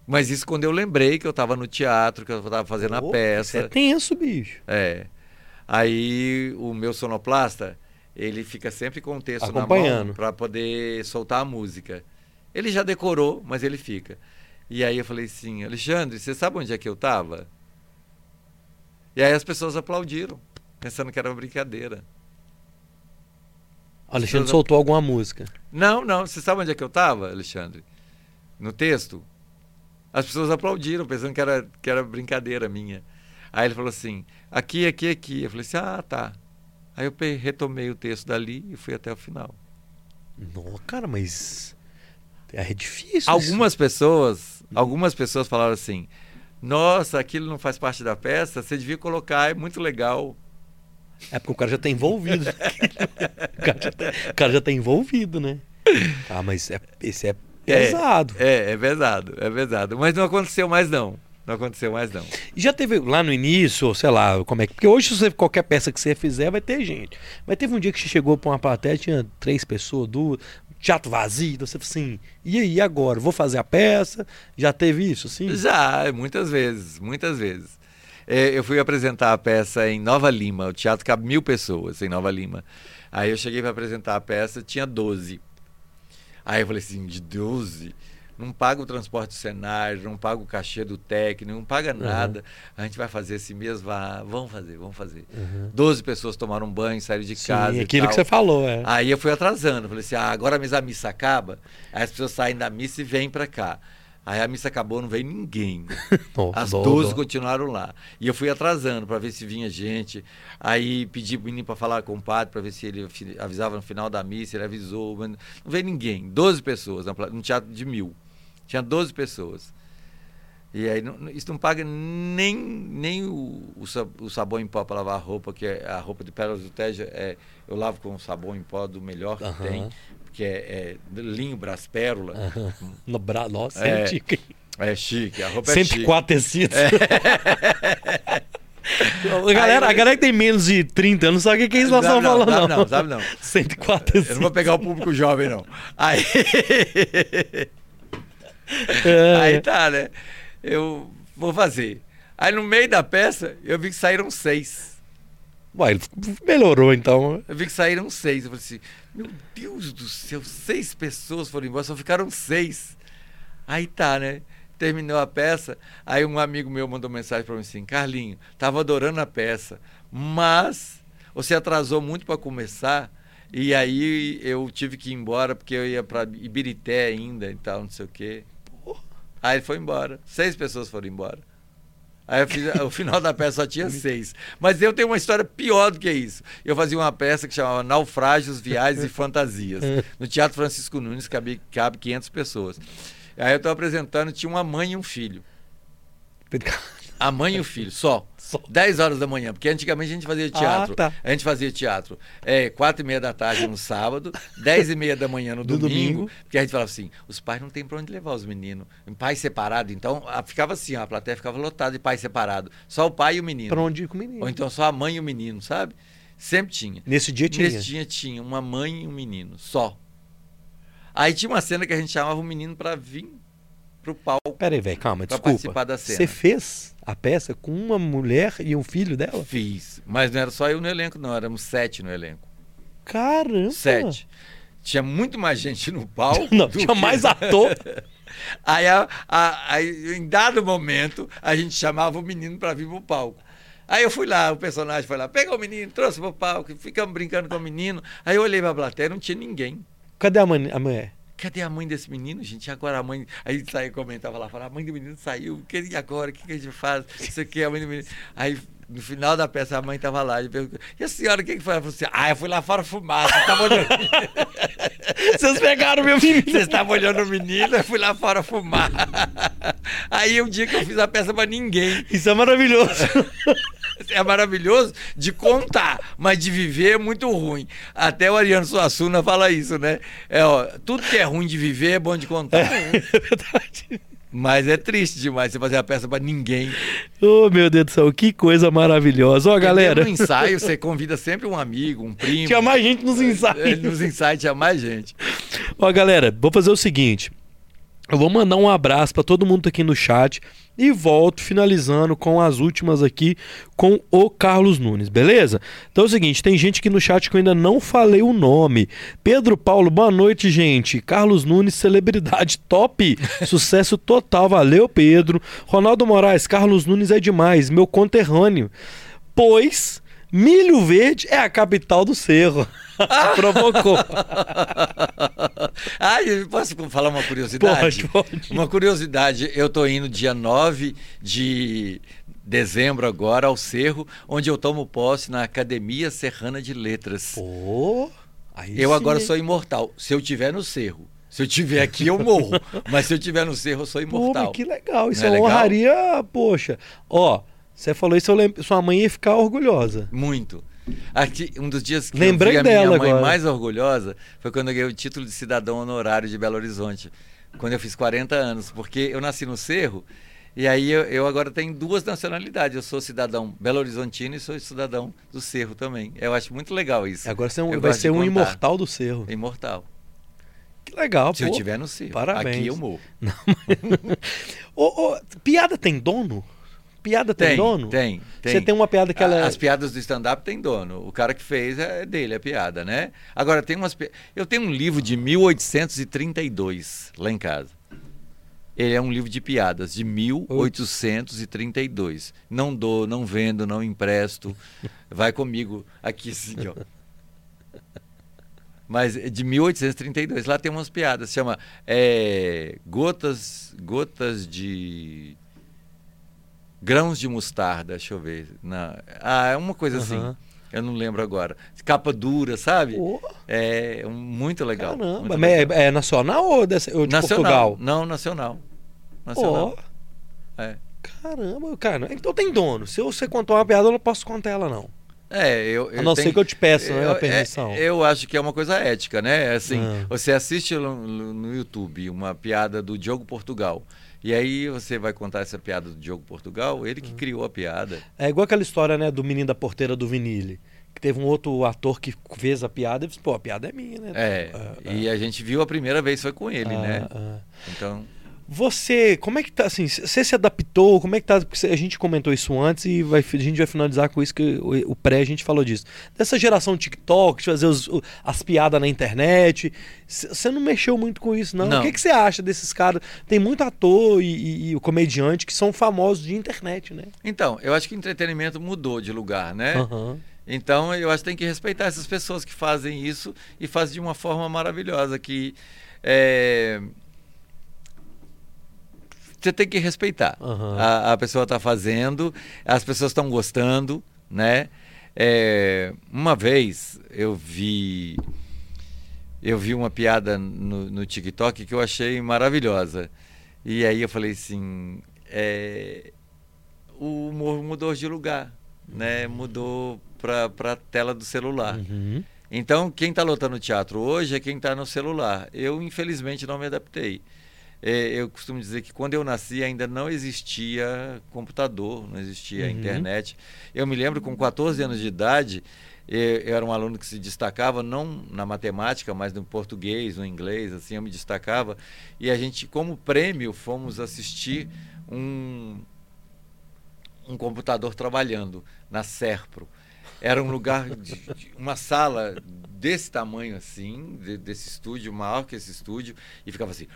Mas isso quando eu lembrei que eu estava no teatro, que eu estava fazendo a Pô, peça. Isso é tenso, bicho. É. Aí o meu sonoplasta, ele fica sempre com o texto na mão para poder soltar a música. Ele já decorou, mas ele fica. E aí eu falei assim, Alexandre, você sabe onde é que eu estava? E aí as pessoas aplaudiram, pensando que era uma brincadeira. Alexandre Pessoas- soltou alguma música. Não, não, você sabe onde é que eu estava, Alexandre? No texto? As pessoas aplaudiram, pensando que era, que era brincadeira minha. Aí ele falou assim, aqui, aqui, aqui. Eu falei assim, ah, tá. Aí eu retomei o texto dali e fui até o final. Não, cara, mas. É difícil. isso. Algumas pessoas, algumas pessoas falaram assim, nossa, aquilo não faz parte da peça, você devia colocar, é muito legal. É porque o cara já tá envolvido. o, cara já tá, cara já tá envolvido, né? Ah, mas é, esse é pesado. É, é pesado, é pesado. Mas não aconteceu mais não. Não aconteceu mais não. E já teve lá no início, sei lá, como é que. Porque hoje, você, qualquer peça que você fizer, vai ter gente. Mas teve um dia que você chegou pra uma plateia, tinha três pessoas, duas, teatro vazio, você falou assim, e aí agora? Vou fazer a peça? Já teve isso, sim? Já, muitas vezes, muitas vezes. É, eu fui apresentar a peça em Nova Lima, o teatro cabe mil pessoas em Nova Lima. Aí eu cheguei para apresentar a peça, tinha 12. Aí eu falei assim, de 12? Não paga o transporte do cenário, não paga o cachê do técnico, não paga nada. A gente vai fazer assim mesmo? Ah, vamos fazer, vamos fazer. Uhum. 12 pessoas tomaram banho, saíram de Sim, casa. aquilo que você falou, é. Aí eu fui atrasando. Falei assim: ah, agora a missa acaba. Aí as pessoas saem da missa e vêm para cá. Aí a missa acabou, não veio ninguém. Nossa, As dó, 12 dó. continuaram lá. E eu fui atrasando para ver se vinha gente. Aí pedi pro menino para falar com o padre, para ver se ele avisava no final da missa. Ele avisou, mas não veio ninguém. 12 pessoas, num teatro de mil. Tinha 12 pessoas. E aí não- isso não paga nem, nem o, o, sa- o sabão em pó para lavar a roupa, que é a roupa de Pérolas do Tejo. É, eu lavo com sabão em pó do melhor que Aham. tem, que é, é linho Braspérola. Aham. No bra... Nossa, É, é, chique. É chique, a roupa é chique. 104 tecidos. A galera, a galera que tem menos de 30 anos não sabe o que é isso nós Sabe estamos falando, não. não, sabe não. 104 Eu não vou pegar o público jovem, não. Aí, É, aí tá, né? Eu vou fazer. Aí no meio da peça, eu vi que saíram seis. Ele melhorou então. Eu vi que saíram seis. Eu falei assim, meu Deus do céu, seis pessoas foram embora, só ficaram seis. Aí tá, né? Terminou a peça, aí um amigo meu mandou mensagem pra mim assim, Carlinho, tava adorando a peça, mas você atrasou muito para começar, e aí eu tive que ir embora porque eu ia pra Ibirité ainda e tal, não sei o quê. Aí ele foi embora. Seis pessoas foram embora. Aí eu fiz, o final da peça só tinha seis. Mas eu tenho uma história pior do que isso. Eu fazia uma peça que chamava Naufrágios, Viagens e Fantasias. No Teatro Francisco Nunes cabe, cabe 500 pessoas. Aí eu estava apresentando, tinha uma mãe e um filho. A mãe e o filho, só. Só. 10 horas da manhã, porque antigamente a gente fazia teatro. tá. A gente fazia teatro é, 4 e meia da tarde no sábado, 10 e meia da manhã no Do domingo, domingo. porque a gente falava assim, os pais não têm pra onde levar os meninos. Pai separado, então a- ficava assim, a plateia ficava lotada de pai separado. Só o pai e o menino. Pra onde ir com o menino? Ou então só a mãe e o menino, sabe? Sempre tinha. Nesse dia tinha. Nesse dia tinha uma mãe e um menino, só. Aí tinha uma cena que a gente chamava o menino pra vir pro palco. Pera aí, velho, calma, Pra desculpa. participar da cena. Você fez a peça com uma mulher e um filho dela? Fiz. Mas não era só eu no elenco, não. Éramos sete no elenco. Caramba! Sete. Tinha muito mais gente no palco. Não, tinha que- mais ator. Aí, a- a- aí, em dado momento, a gente chamava o menino para vir pro palco. Aí eu fui lá, o personagem foi lá, pegou o menino, trouxe pro palco, ficamos brincando com o menino. Aí eu olhei pra plateia, não tinha ninguém. Cadê a, mãe, a mulher? Cadê a mãe desse menino, gente? Agora a mãe. Aí saiu, comentava lá, falava, a mãe do menino saiu, que e agora? O que, que a gente faz? Isso aqui é a mãe do menino. Aí, no final da peça, a mãe tava lá e perguntou, e a senhora, o que, que foi? Ela falou assim, ah, eu fui lá fora fumar, você olhando. Vocês pegaram meu menino. Vocês estavam olhando o menino, eu fui lá fora fumar. Aí um dia que eu fiz a peça pra ninguém. Isso é maravilhoso. É maravilhoso de contar, mas de viver é muito ruim. Até o Ariano Suassuna fala isso, né? É, ó, tudo que é ruim de viver é bom de contar. É verdade. Mas é triste demais você fazer a peça pra ninguém. Oh, meu Deus do céu, que coisa maravilhosa. Ó, galera. No ensaio, você convida sempre um amigo, um primo. Tinha mais gente nos É, ensaios. Nos ensaios tinha mais gente. Ó, galera, vou fazer o seguinte. Eu vou mandar um abraço pra todo mundo aqui no chat e volto finalizando com as últimas aqui com o Carlos Nunes, beleza? Então é o seguinte, tem gente aqui no chat que eu ainda não falei o nome. Pedro Paulo, boa noite, gente. Carlos Nunes, celebridade top. Sucesso total, valeu, Pedro. Ronaldo Moraes, Carlos Nunes é demais, meu conterrâneo. Pois Milho Verde é a capital do Cerro. Provocou. ah, eu posso falar uma curiosidade? Pode, pode. Uma curiosidade, eu tô indo dia 9 de dezembro agora ao Cerro, onde eu tomo posse na Academia Serrana de Letras. Pô, aí eu sim, agora sou imortal. Se eu tiver no Cerro, se eu tiver aqui eu morro, mas se eu tiver no Cerro eu sou Pô, imortal. mas que legal. Isso Não é é honraria, poxa. Ó, você falou isso, eu lembro, sua mãe ia ficar orgulhosa. Muito. Aqui, um dos dias que Lembrei eu vi a dela minha mãe agora. mais orgulhosa foi quando eu ganhei o título de cidadão honorário de Belo Horizonte, quando eu fiz 40 anos, porque eu nasci no Cerro e aí eu, eu agora tenho duas nacionalidades. Eu sou cidadão belo-horizontino e sou cidadão do Cerro também. Eu acho muito legal isso. Agora você é um- vai ser um imortal do cerro. Imortal. Que legal, Se pô. eu tiver no Cerro. parabéns. Aqui eu morro. Ô, ô, piada tem dono? Piada tem, Tem, dono? tem, tem. Você tem uma piada que ela é... As piadas do stand-up tem dono. O cara que fez é dele, a piada, né? Agora, tem umas. Eu tenho um livro de 1832 lá em casa. Ele é um livro de piadas de 1832. Não dou, não vendo, não empresto. Vai comigo aqui assim, ó. Mas é de 1832. Lá tem umas piadas. Chama é, Gotas, Gotas de. Grãos de mostarda, deixa eu ver. Na, ah, é uma coisa assim. Aham. Eu não lembro agora. Capa dura, sabe? Pô, É um- muito legal. caramba. muito Mas legal. é, é nacional ou, dessa, ou de nacional. Portugal? Não, nacional. Nacional. É. caramba, cara. Então tem dono. Se você contar uma piada, eu não posso contar ela, não. É, eu, eu A não ser tenho- que eu te peça, né, a eu- é, permissão. eu acho que é uma coisa ética, né? Assim, Ah. você assiste no- no YouTube uma piada do Diogo Portugal. E aí você vai contar essa piada do Diogo Portugal, ele que Ah. criou a piada. É igual aquela história, né, do menino da porteira do Vinile. Que teve um outro ator que fez a piada e disse, pô, a piada é minha, né? É, Ah, e a gente viu a primeira vez foi com ele, ah, né? ah. Então, Você, como é que tá, assim, você se adaptou, como é que tá, porque a gente comentou isso antes e vai, a gente vai finalizar com isso, que o, o pré a gente falou disso. Dessa geração TikTok, de fazer os- as piadas na internet, você não mexeu muito com isso, não? Não. O que que você acha desses caras? Tem muito ator e, e, e o comediante que são famosos de internet, né? então, eu acho que o entretenimento mudou de lugar, né? Aham. Então eu acho que tem que respeitar essas pessoas que fazem isso e fazem de uma forma maravilhosa que é, você tem que respeitar. Aham. A, a pessoa está fazendo, as pessoas estão gostando, né? É, uma vez eu vi eu vi uma piada no, no TikTok que eu achei maravilhosa. E aí eu falei assim, é, o humor mudou de lugar, né? Mudou para a tela do celular. Uhum. Então, quem está lotando o teatro hoje é quem está no celular. Eu, infelizmente, não me adaptei. É, eu costumo dizer que quando eu nasci ainda não existia computador, não existia Uhum. internet. Eu me lembro, com 14 anos de idade, eh, eu era um aluno que se destacava não na matemática, mas no português, no inglês, assim, eu me destacava. E a gente, como prêmio, fomos assistir um, um computador trabalhando na Serpro. Era um lugar, de, de- uma sala desse tamanho assim, de- desse estúdio, maior que esse estúdio, e ficava assim.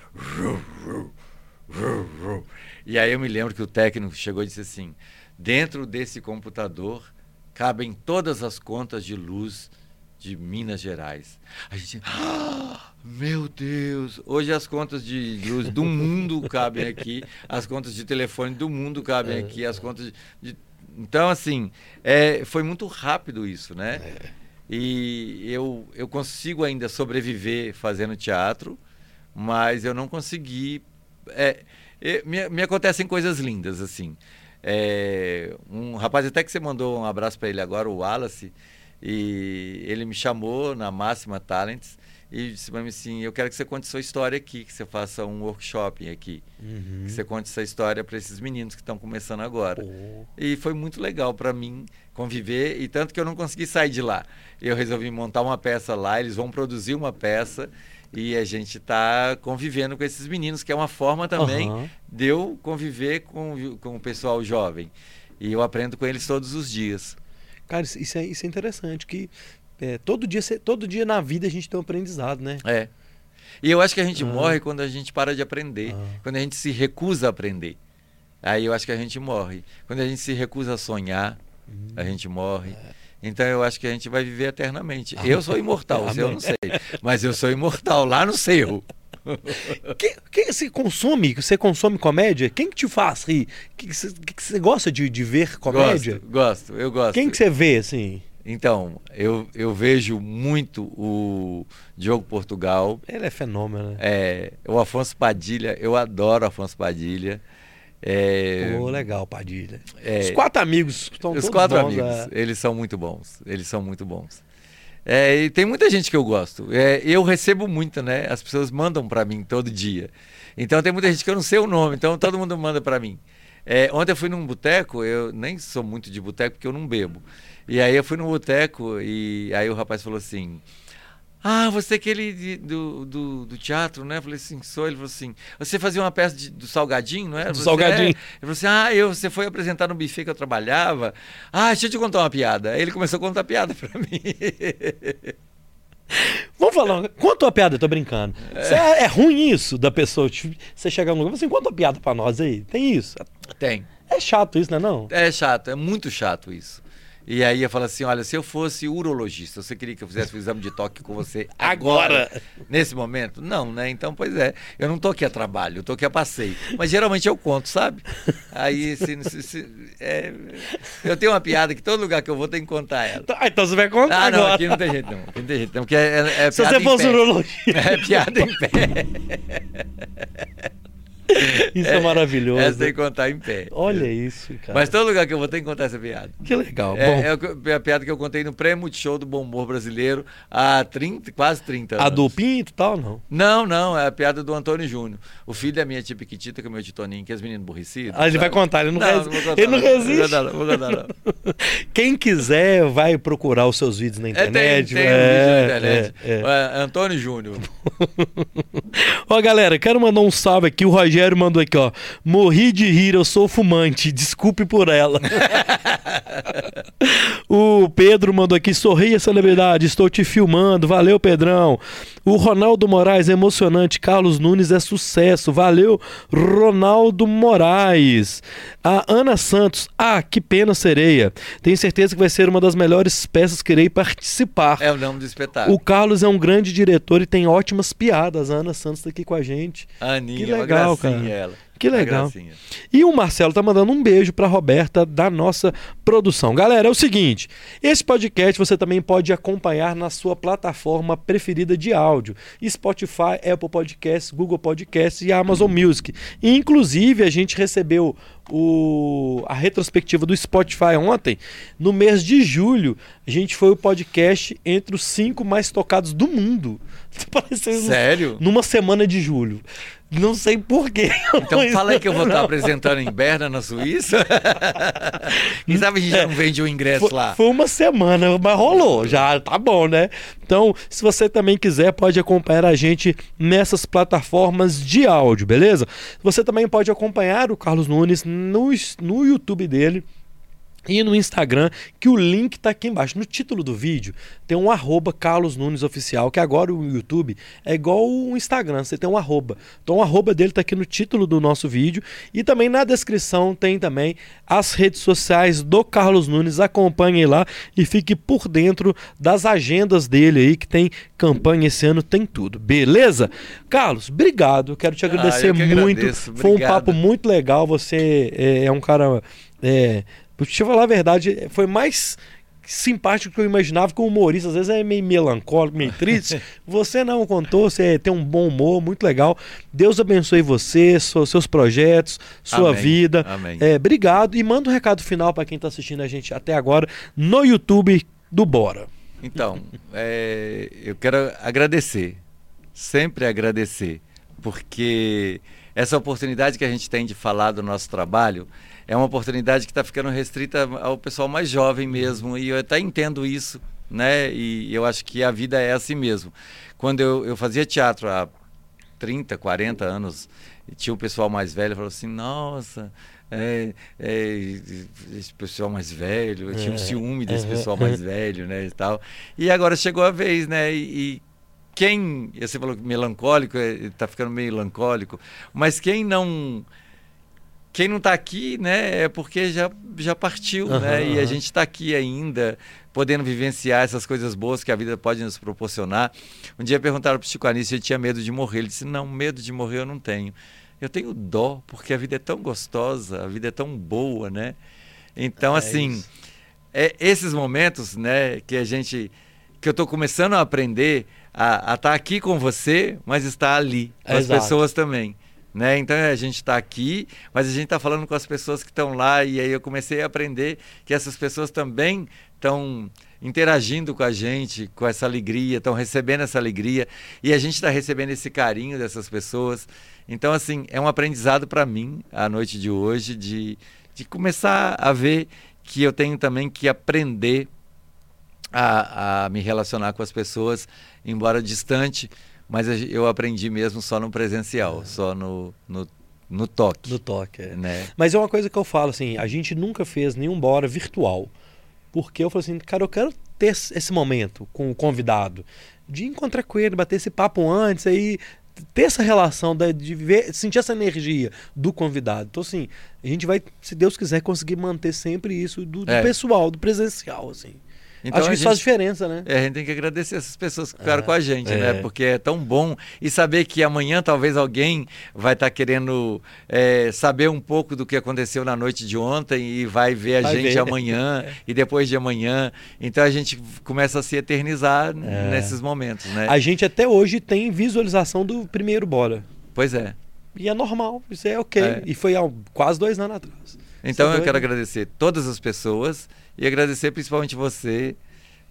E aí eu me lembro que o técnico chegou e disse assim: dentro desse computador cabem todas as contas de luz de Minas Gerais. A gente, "Ah, meu Deus! Hoje as contas de luz do mundo cabem aqui, as contas de telefone do mundo cabem aqui, as contas de. de- Então, assim, é, foi muito rápido isso, né? E eu, eu consigo ainda sobreviver fazendo teatro, mas eu não consegui. é, é, me, me acontecem coisas lindas, assim. É, um rapaz até que você mandou um abraço para ele agora, o Wallace, e ele me chamou na Máxima Talents e disse para mim assim: Eu quero que você conte sua história aqui, que você faça um workshop aqui. Uhum. Que você conte essa história para esses meninos que estão começando agora. Pô. E foi muito legal para mim conviver, e tanto que eu não consegui sair de lá. Eu resolvi montar uma peça lá, eles vão produzir uma peça. E a gente está convivendo com esses meninos, que é uma forma também Aham. de eu conviver com, com o pessoal jovem. E eu aprendo com eles todos os dias. Cara, isso é, isso é interessante, que é, todo, dia, todo dia na vida a gente tem um aprendizado, né? É. E eu acho que a gente Ah. morre quando a gente para de aprender, Ah. quando a gente se recusa a aprender. Aí eu acho que a gente morre. Quando a gente se recusa a sonhar, Hum. a gente morre. Então eu acho que a gente vai viver eternamente. Eu sou imortal, o seu eu não sei. Mas eu sou imortal lá no seu. Quem, quem você consome? Você consome comédia? Quem que te faz rir? Que que que você gosta de, de ver comédia? Gosto, gosto, eu gosto. Quem que você vê, assim? Então, eu, eu vejo muito o Diogo Portugal, Ele é fenômeno, né? é, o Afonso Padilha, eu adoro o Afonso Padilha. É, Pô, legal, Padilha. é, Os quatro amigos estão Os quatro bons, amigos, é. eles são muito bons. Eles são muito bons. É, e tem muita gente que eu gosto. É, eu recebo muito, né? As pessoas mandam para mim todo dia. Então tem muita gente que eu não sei o nome, então todo mundo manda para mim. É, ontem eu fui num boteco, eu nem sou muito de boteco porque eu não bebo. E aí eu fui num boteco e aí o rapaz falou assim: Ah, você é aquele de- do, do, do teatro, né? Eu falei assim, sou. Ele falou assim: Você fazia uma peça de- do Salgadinho, não é? Do assim, Salgadinho. "É." Ele falou assim: Ah, eu, você foi apresentar no buffet que eu trabalhava. Ah, deixa eu te contar uma piada. Aí ele começou a contar piada pra mim. Vamos falar, conta uma piada, eu tô brincando. Cê É, é ruim isso da pessoa, tipo, você chegar num lugar e falar assim, conta uma piada pra nós aí. Tem isso. Tem. É chato isso, né não? É chato, é muito chato isso. E aí eu falo assim: olha, se eu fosse urologista, você queria que eu fizesse o exame de toque com você agora? Agora. Nesse momento? Não, né? Então, pois é. Eu não tô aqui a trabalho, eu tô aqui a passeio. Mas geralmente eu conto, sabe? Aí, se, se- se- é, eu tenho uma piada que todo lugar que eu vou tem que contar ela. Ah, então você vai contar Ah, não, agora. aqui não tem jeito não. Aqui não tem jeito não, porque é, é Se piada você fosse urologista. É piada em pé. Isso é, maravilhoso. Essa tem que contar em pé. Olha isso, cara. Mas todo lugar que eu vou tem que contar essa piada. Que legal. Bom, É, é é a piada que eu contei no pré-multishow do Bom Humor Brasileiro há 30, quase 30 anos. a do Pinto e tal, não. Não, não, é a piada do Antônio Júnior. O filho da minha tia Piquitita, que é meu tio Toninho, que é os meninos burricidos. Ah, ele vai contar, ele não, Não, não contar, ele não não. Resiste. contar, não, vou contar, não. Quem quiser vai procurar os seus vídeos na É, tem, internet. tem um é, vídeo na internet. é, é. É, Antônio Júnior. Ó, galera, quero mandar um salve aqui. O Rogério mandou aqui, ó. Morri de rir, eu sou fumante. Desculpe por ela. o Pedro mandou aqui. Sorria, celebridade. Estou te filmando. Valeu, Pedrão. O Ronaldo Moraes, emocionante. Carlos Nunes é sucesso. Valeu, Ronaldo Moraes. A Ana Santos. Ah, que pena, sereia. Tenho certeza que vai ser uma das melhores peças que irei participar. É o nome do espetáculo. O Carlos é um grande diretor e tem ótimas piadas. A Ana Santos tá aqui com a gente. Aninha, Que legal, cara. ela. Que Uma legal. E o Marcelo tá mandando um beijo pra Roberta da nossa produção. Galera, é o seguinte: esse podcast você também pode acompanhar na sua plataforma preferida de áudio: Spotify, Apple Podcasts, Google Podcasts e Amazon Music. E, inclusive, a gente recebeu o, a retrospectiva do Spotify ontem. No mês de julho, a gente foi o podcast entre os cinco mais tocados do mundo. Sério? numa semana de julho. Não sei porquê. Então fala aí que eu vou estar apresentando em Berna, na Suíça. Quem sabe a gente já não vende o ingresso Foi, lá. foi uma semana, mas rolou, já tá bom, né? Então, se você também quiser, pode acompanhar a gente nessas plataformas de áudio, beleza? Você também pode acompanhar o Carlos Nunes no, no YouTube dele. E no Instagram, que o link tá aqui embaixo. No título do vídeo tem um arroba Carlos Nunes Oficial, que agora o YouTube é igual o Instagram, você tem um arroba. Então o arroba dele tá aqui no título do nosso vídeo. E também na descrição tem também as redes sociais do Carlos Nunes. Acompanhe lá e fique por dentro das agendas dele aí, que tem campanha esse ano, tem tudo. Beleza? Carlos, obrigado. Quero te agradecer eu que muito. Foi um papo muito legal. Você é, é um cara. É, Deixa eu falar a verdade, foi mais simpático que eu imaginava, que o humorista às vezes é meio melancólico, meio triste. Você não contou, você tem um bom humor, muito legal. Deus abençoe você, seus projetos, sua Amém. vida. Amém. É, obrigado e manda um recado final para quem está assistindo a gente até agora no YouTube do Bora. Então, é, eu quero agradecer, sempre agradecer, porque essa oportunidade que a gente tem de falar do nosso trabalho é uma oportunidade que está ficando restrita ao pessoal mais jovem mesmo, e eu até entendo isso, né? E eu acho que a vida é assim mesmo. Quando eu, eu fazia teatro há 30, 40 anos, e tinha o pessoal mais velho falou assim: nossa, é, é, esse pessoal mais velho, eu tinha um é, ciúme desse pessoal mais velho, né, e tal. E agora chegou a vez, né, e, e quem, você falou melancólico, está é, ficando meio melancólico, mas quem não quem não está aqui, né, é porque já, já partiu, uhum, né? E a gente está aqui ainda, podendo vivenciar essas coisas boas que a vida pode nos proporcionar. Um dia perguntaram para o Anísio se ele tinha medo de morrer. Ele disse: Não, medo de morrer eu não tenho. Eu tenho dó, porque a vida é tão gostosa, a vida é tão boa, né? Então, é assim, é esses momentos, né, que a gente. que eu estou começando a aprender a estar tá aqui com você, mas estar ali, com as pessoas também. Né? Então a gente está aqui, mas a gente está falando com as pessoas que estão lá, e aí eu comecei a aprender que essas pessoas também estão interagindo com a gente, com essa alegria, estão recebendo essa alegria, e a gente está recebendo esse carinho dessas pessoas. Então, assim, é um aprendizado para mim a noite de hoje, de, de começar a ver que eu tenho também que aprender a, a me relacionar com as pessoas, embora distante mas eu aprendi mesmo só no presencial, é. só no, no, no toque. No toque, é. Né? Mas é uma coisa que eu falo assim, a gente nunca fez nenhum bora virtual. Porque eu falei assim, cara, eu quero ter esse momento com o convidado, de encontrar com ele, bater esse papo antes, aí ter essa relação de ver, sentir essa energia do convidado. Então, assim, a gente vai, se Deus quiser, conseguir manter sempre isso do, do é. pessoal, do presencial, assim. Então, Acho que isso gente, faz diferença, né? É, a gente tem que agradecer essas pessoas que ficaram é, com a gente, né? é. né? Porque é tão bom. E saber que amanhã talvez alguém vai estar tá querendo é, saber um pouco do que aconteceu na noite de ontem e vai ver a vai gente ver. amanhã e depois de amanhã. Então a gente começa a se eternizar é. nesses momentos, né? A gente até hoje tem visualização do primeiro Bora. Pois é. E é normal, isso é ok. É. E foi há quase dois anos atrás. Então eu quero agradecer todas as pessoas e agradecer principalmente você,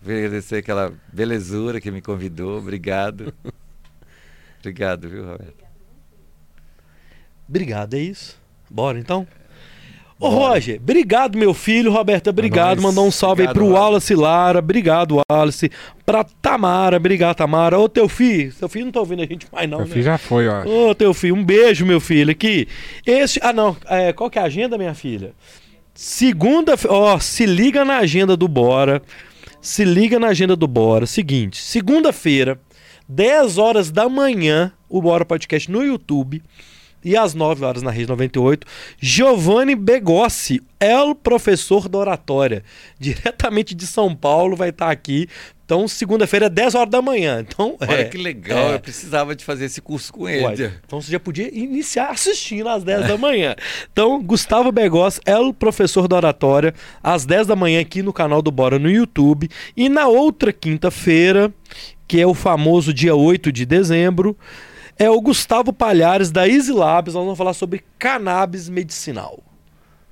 agradecer aquela belezura que me convidou. Obrigado. Obrigado, viu, Roberto? Obrigado, é isso. Bora então? Ô Roger, obrigado meu filho, Roberto, obrigado. Mandar um salve obrigado, aí pro. Wallace Lara, obrigado Wallace. Pra Tamara, obrigado Tamara. Ô teu filho, seu filho não tá ouvindo a gente mais não, Meu né? filho já foi, ó. Ô teu filho, um beijo meu filho aqui. Esse, ah não, é, qual que é a agenda minha filha? Segunda, ó, se liga na agenda do Bora. Se liga na agenda do Bora. Seguinte, segunda-feira, 10 horas da manhã, o Bora Podcast no YouTube e às 9 horas na Rede 98, Giovanni Begossi, El Professor da Oratória, diretamente de São Paulo, vai estar aqui. Então, segunda-feira, 10 horas da manhã. Então, Olha é, que legal, é. eu precisava de fazer esse curso com ele. Ué, então você já podia iniciar assistindo às 10 da manhã. Então, Gustavo Begossi, El Professor da Oratória, às 10 da manhã aqui no canal do Bora no YouTube. E na outra quinta-feira, que é o famoso dia 8 de dezembro, é o Gustavo Palhares da Easy Labs. Nós vamos falar sobre cannabis medicinal.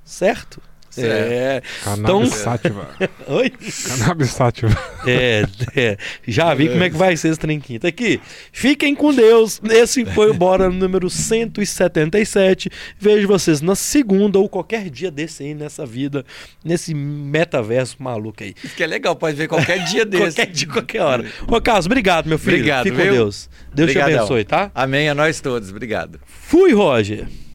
Certo? É. Cannabis então... sativa. Oi? Cannabis sativa. É, é, já vi como é que vai ser esse trem quinta. Aqui, fiquem com Deus. Esse foi o Bora número 177. Vejo vocês na segunda ou qualquer dia desse aí nessa vida, nesse metaverso maluco aí. Isso que é legal, pode ver qualquer dia desse. qualquer dia, qualquer hora. Ô, Carlos, obrigado, meu filho. Obrigado, Fique com Deus. Deus Obrigadão. te abençoe, tá? Amém a nós todos. Obrigado. Fui, Roger.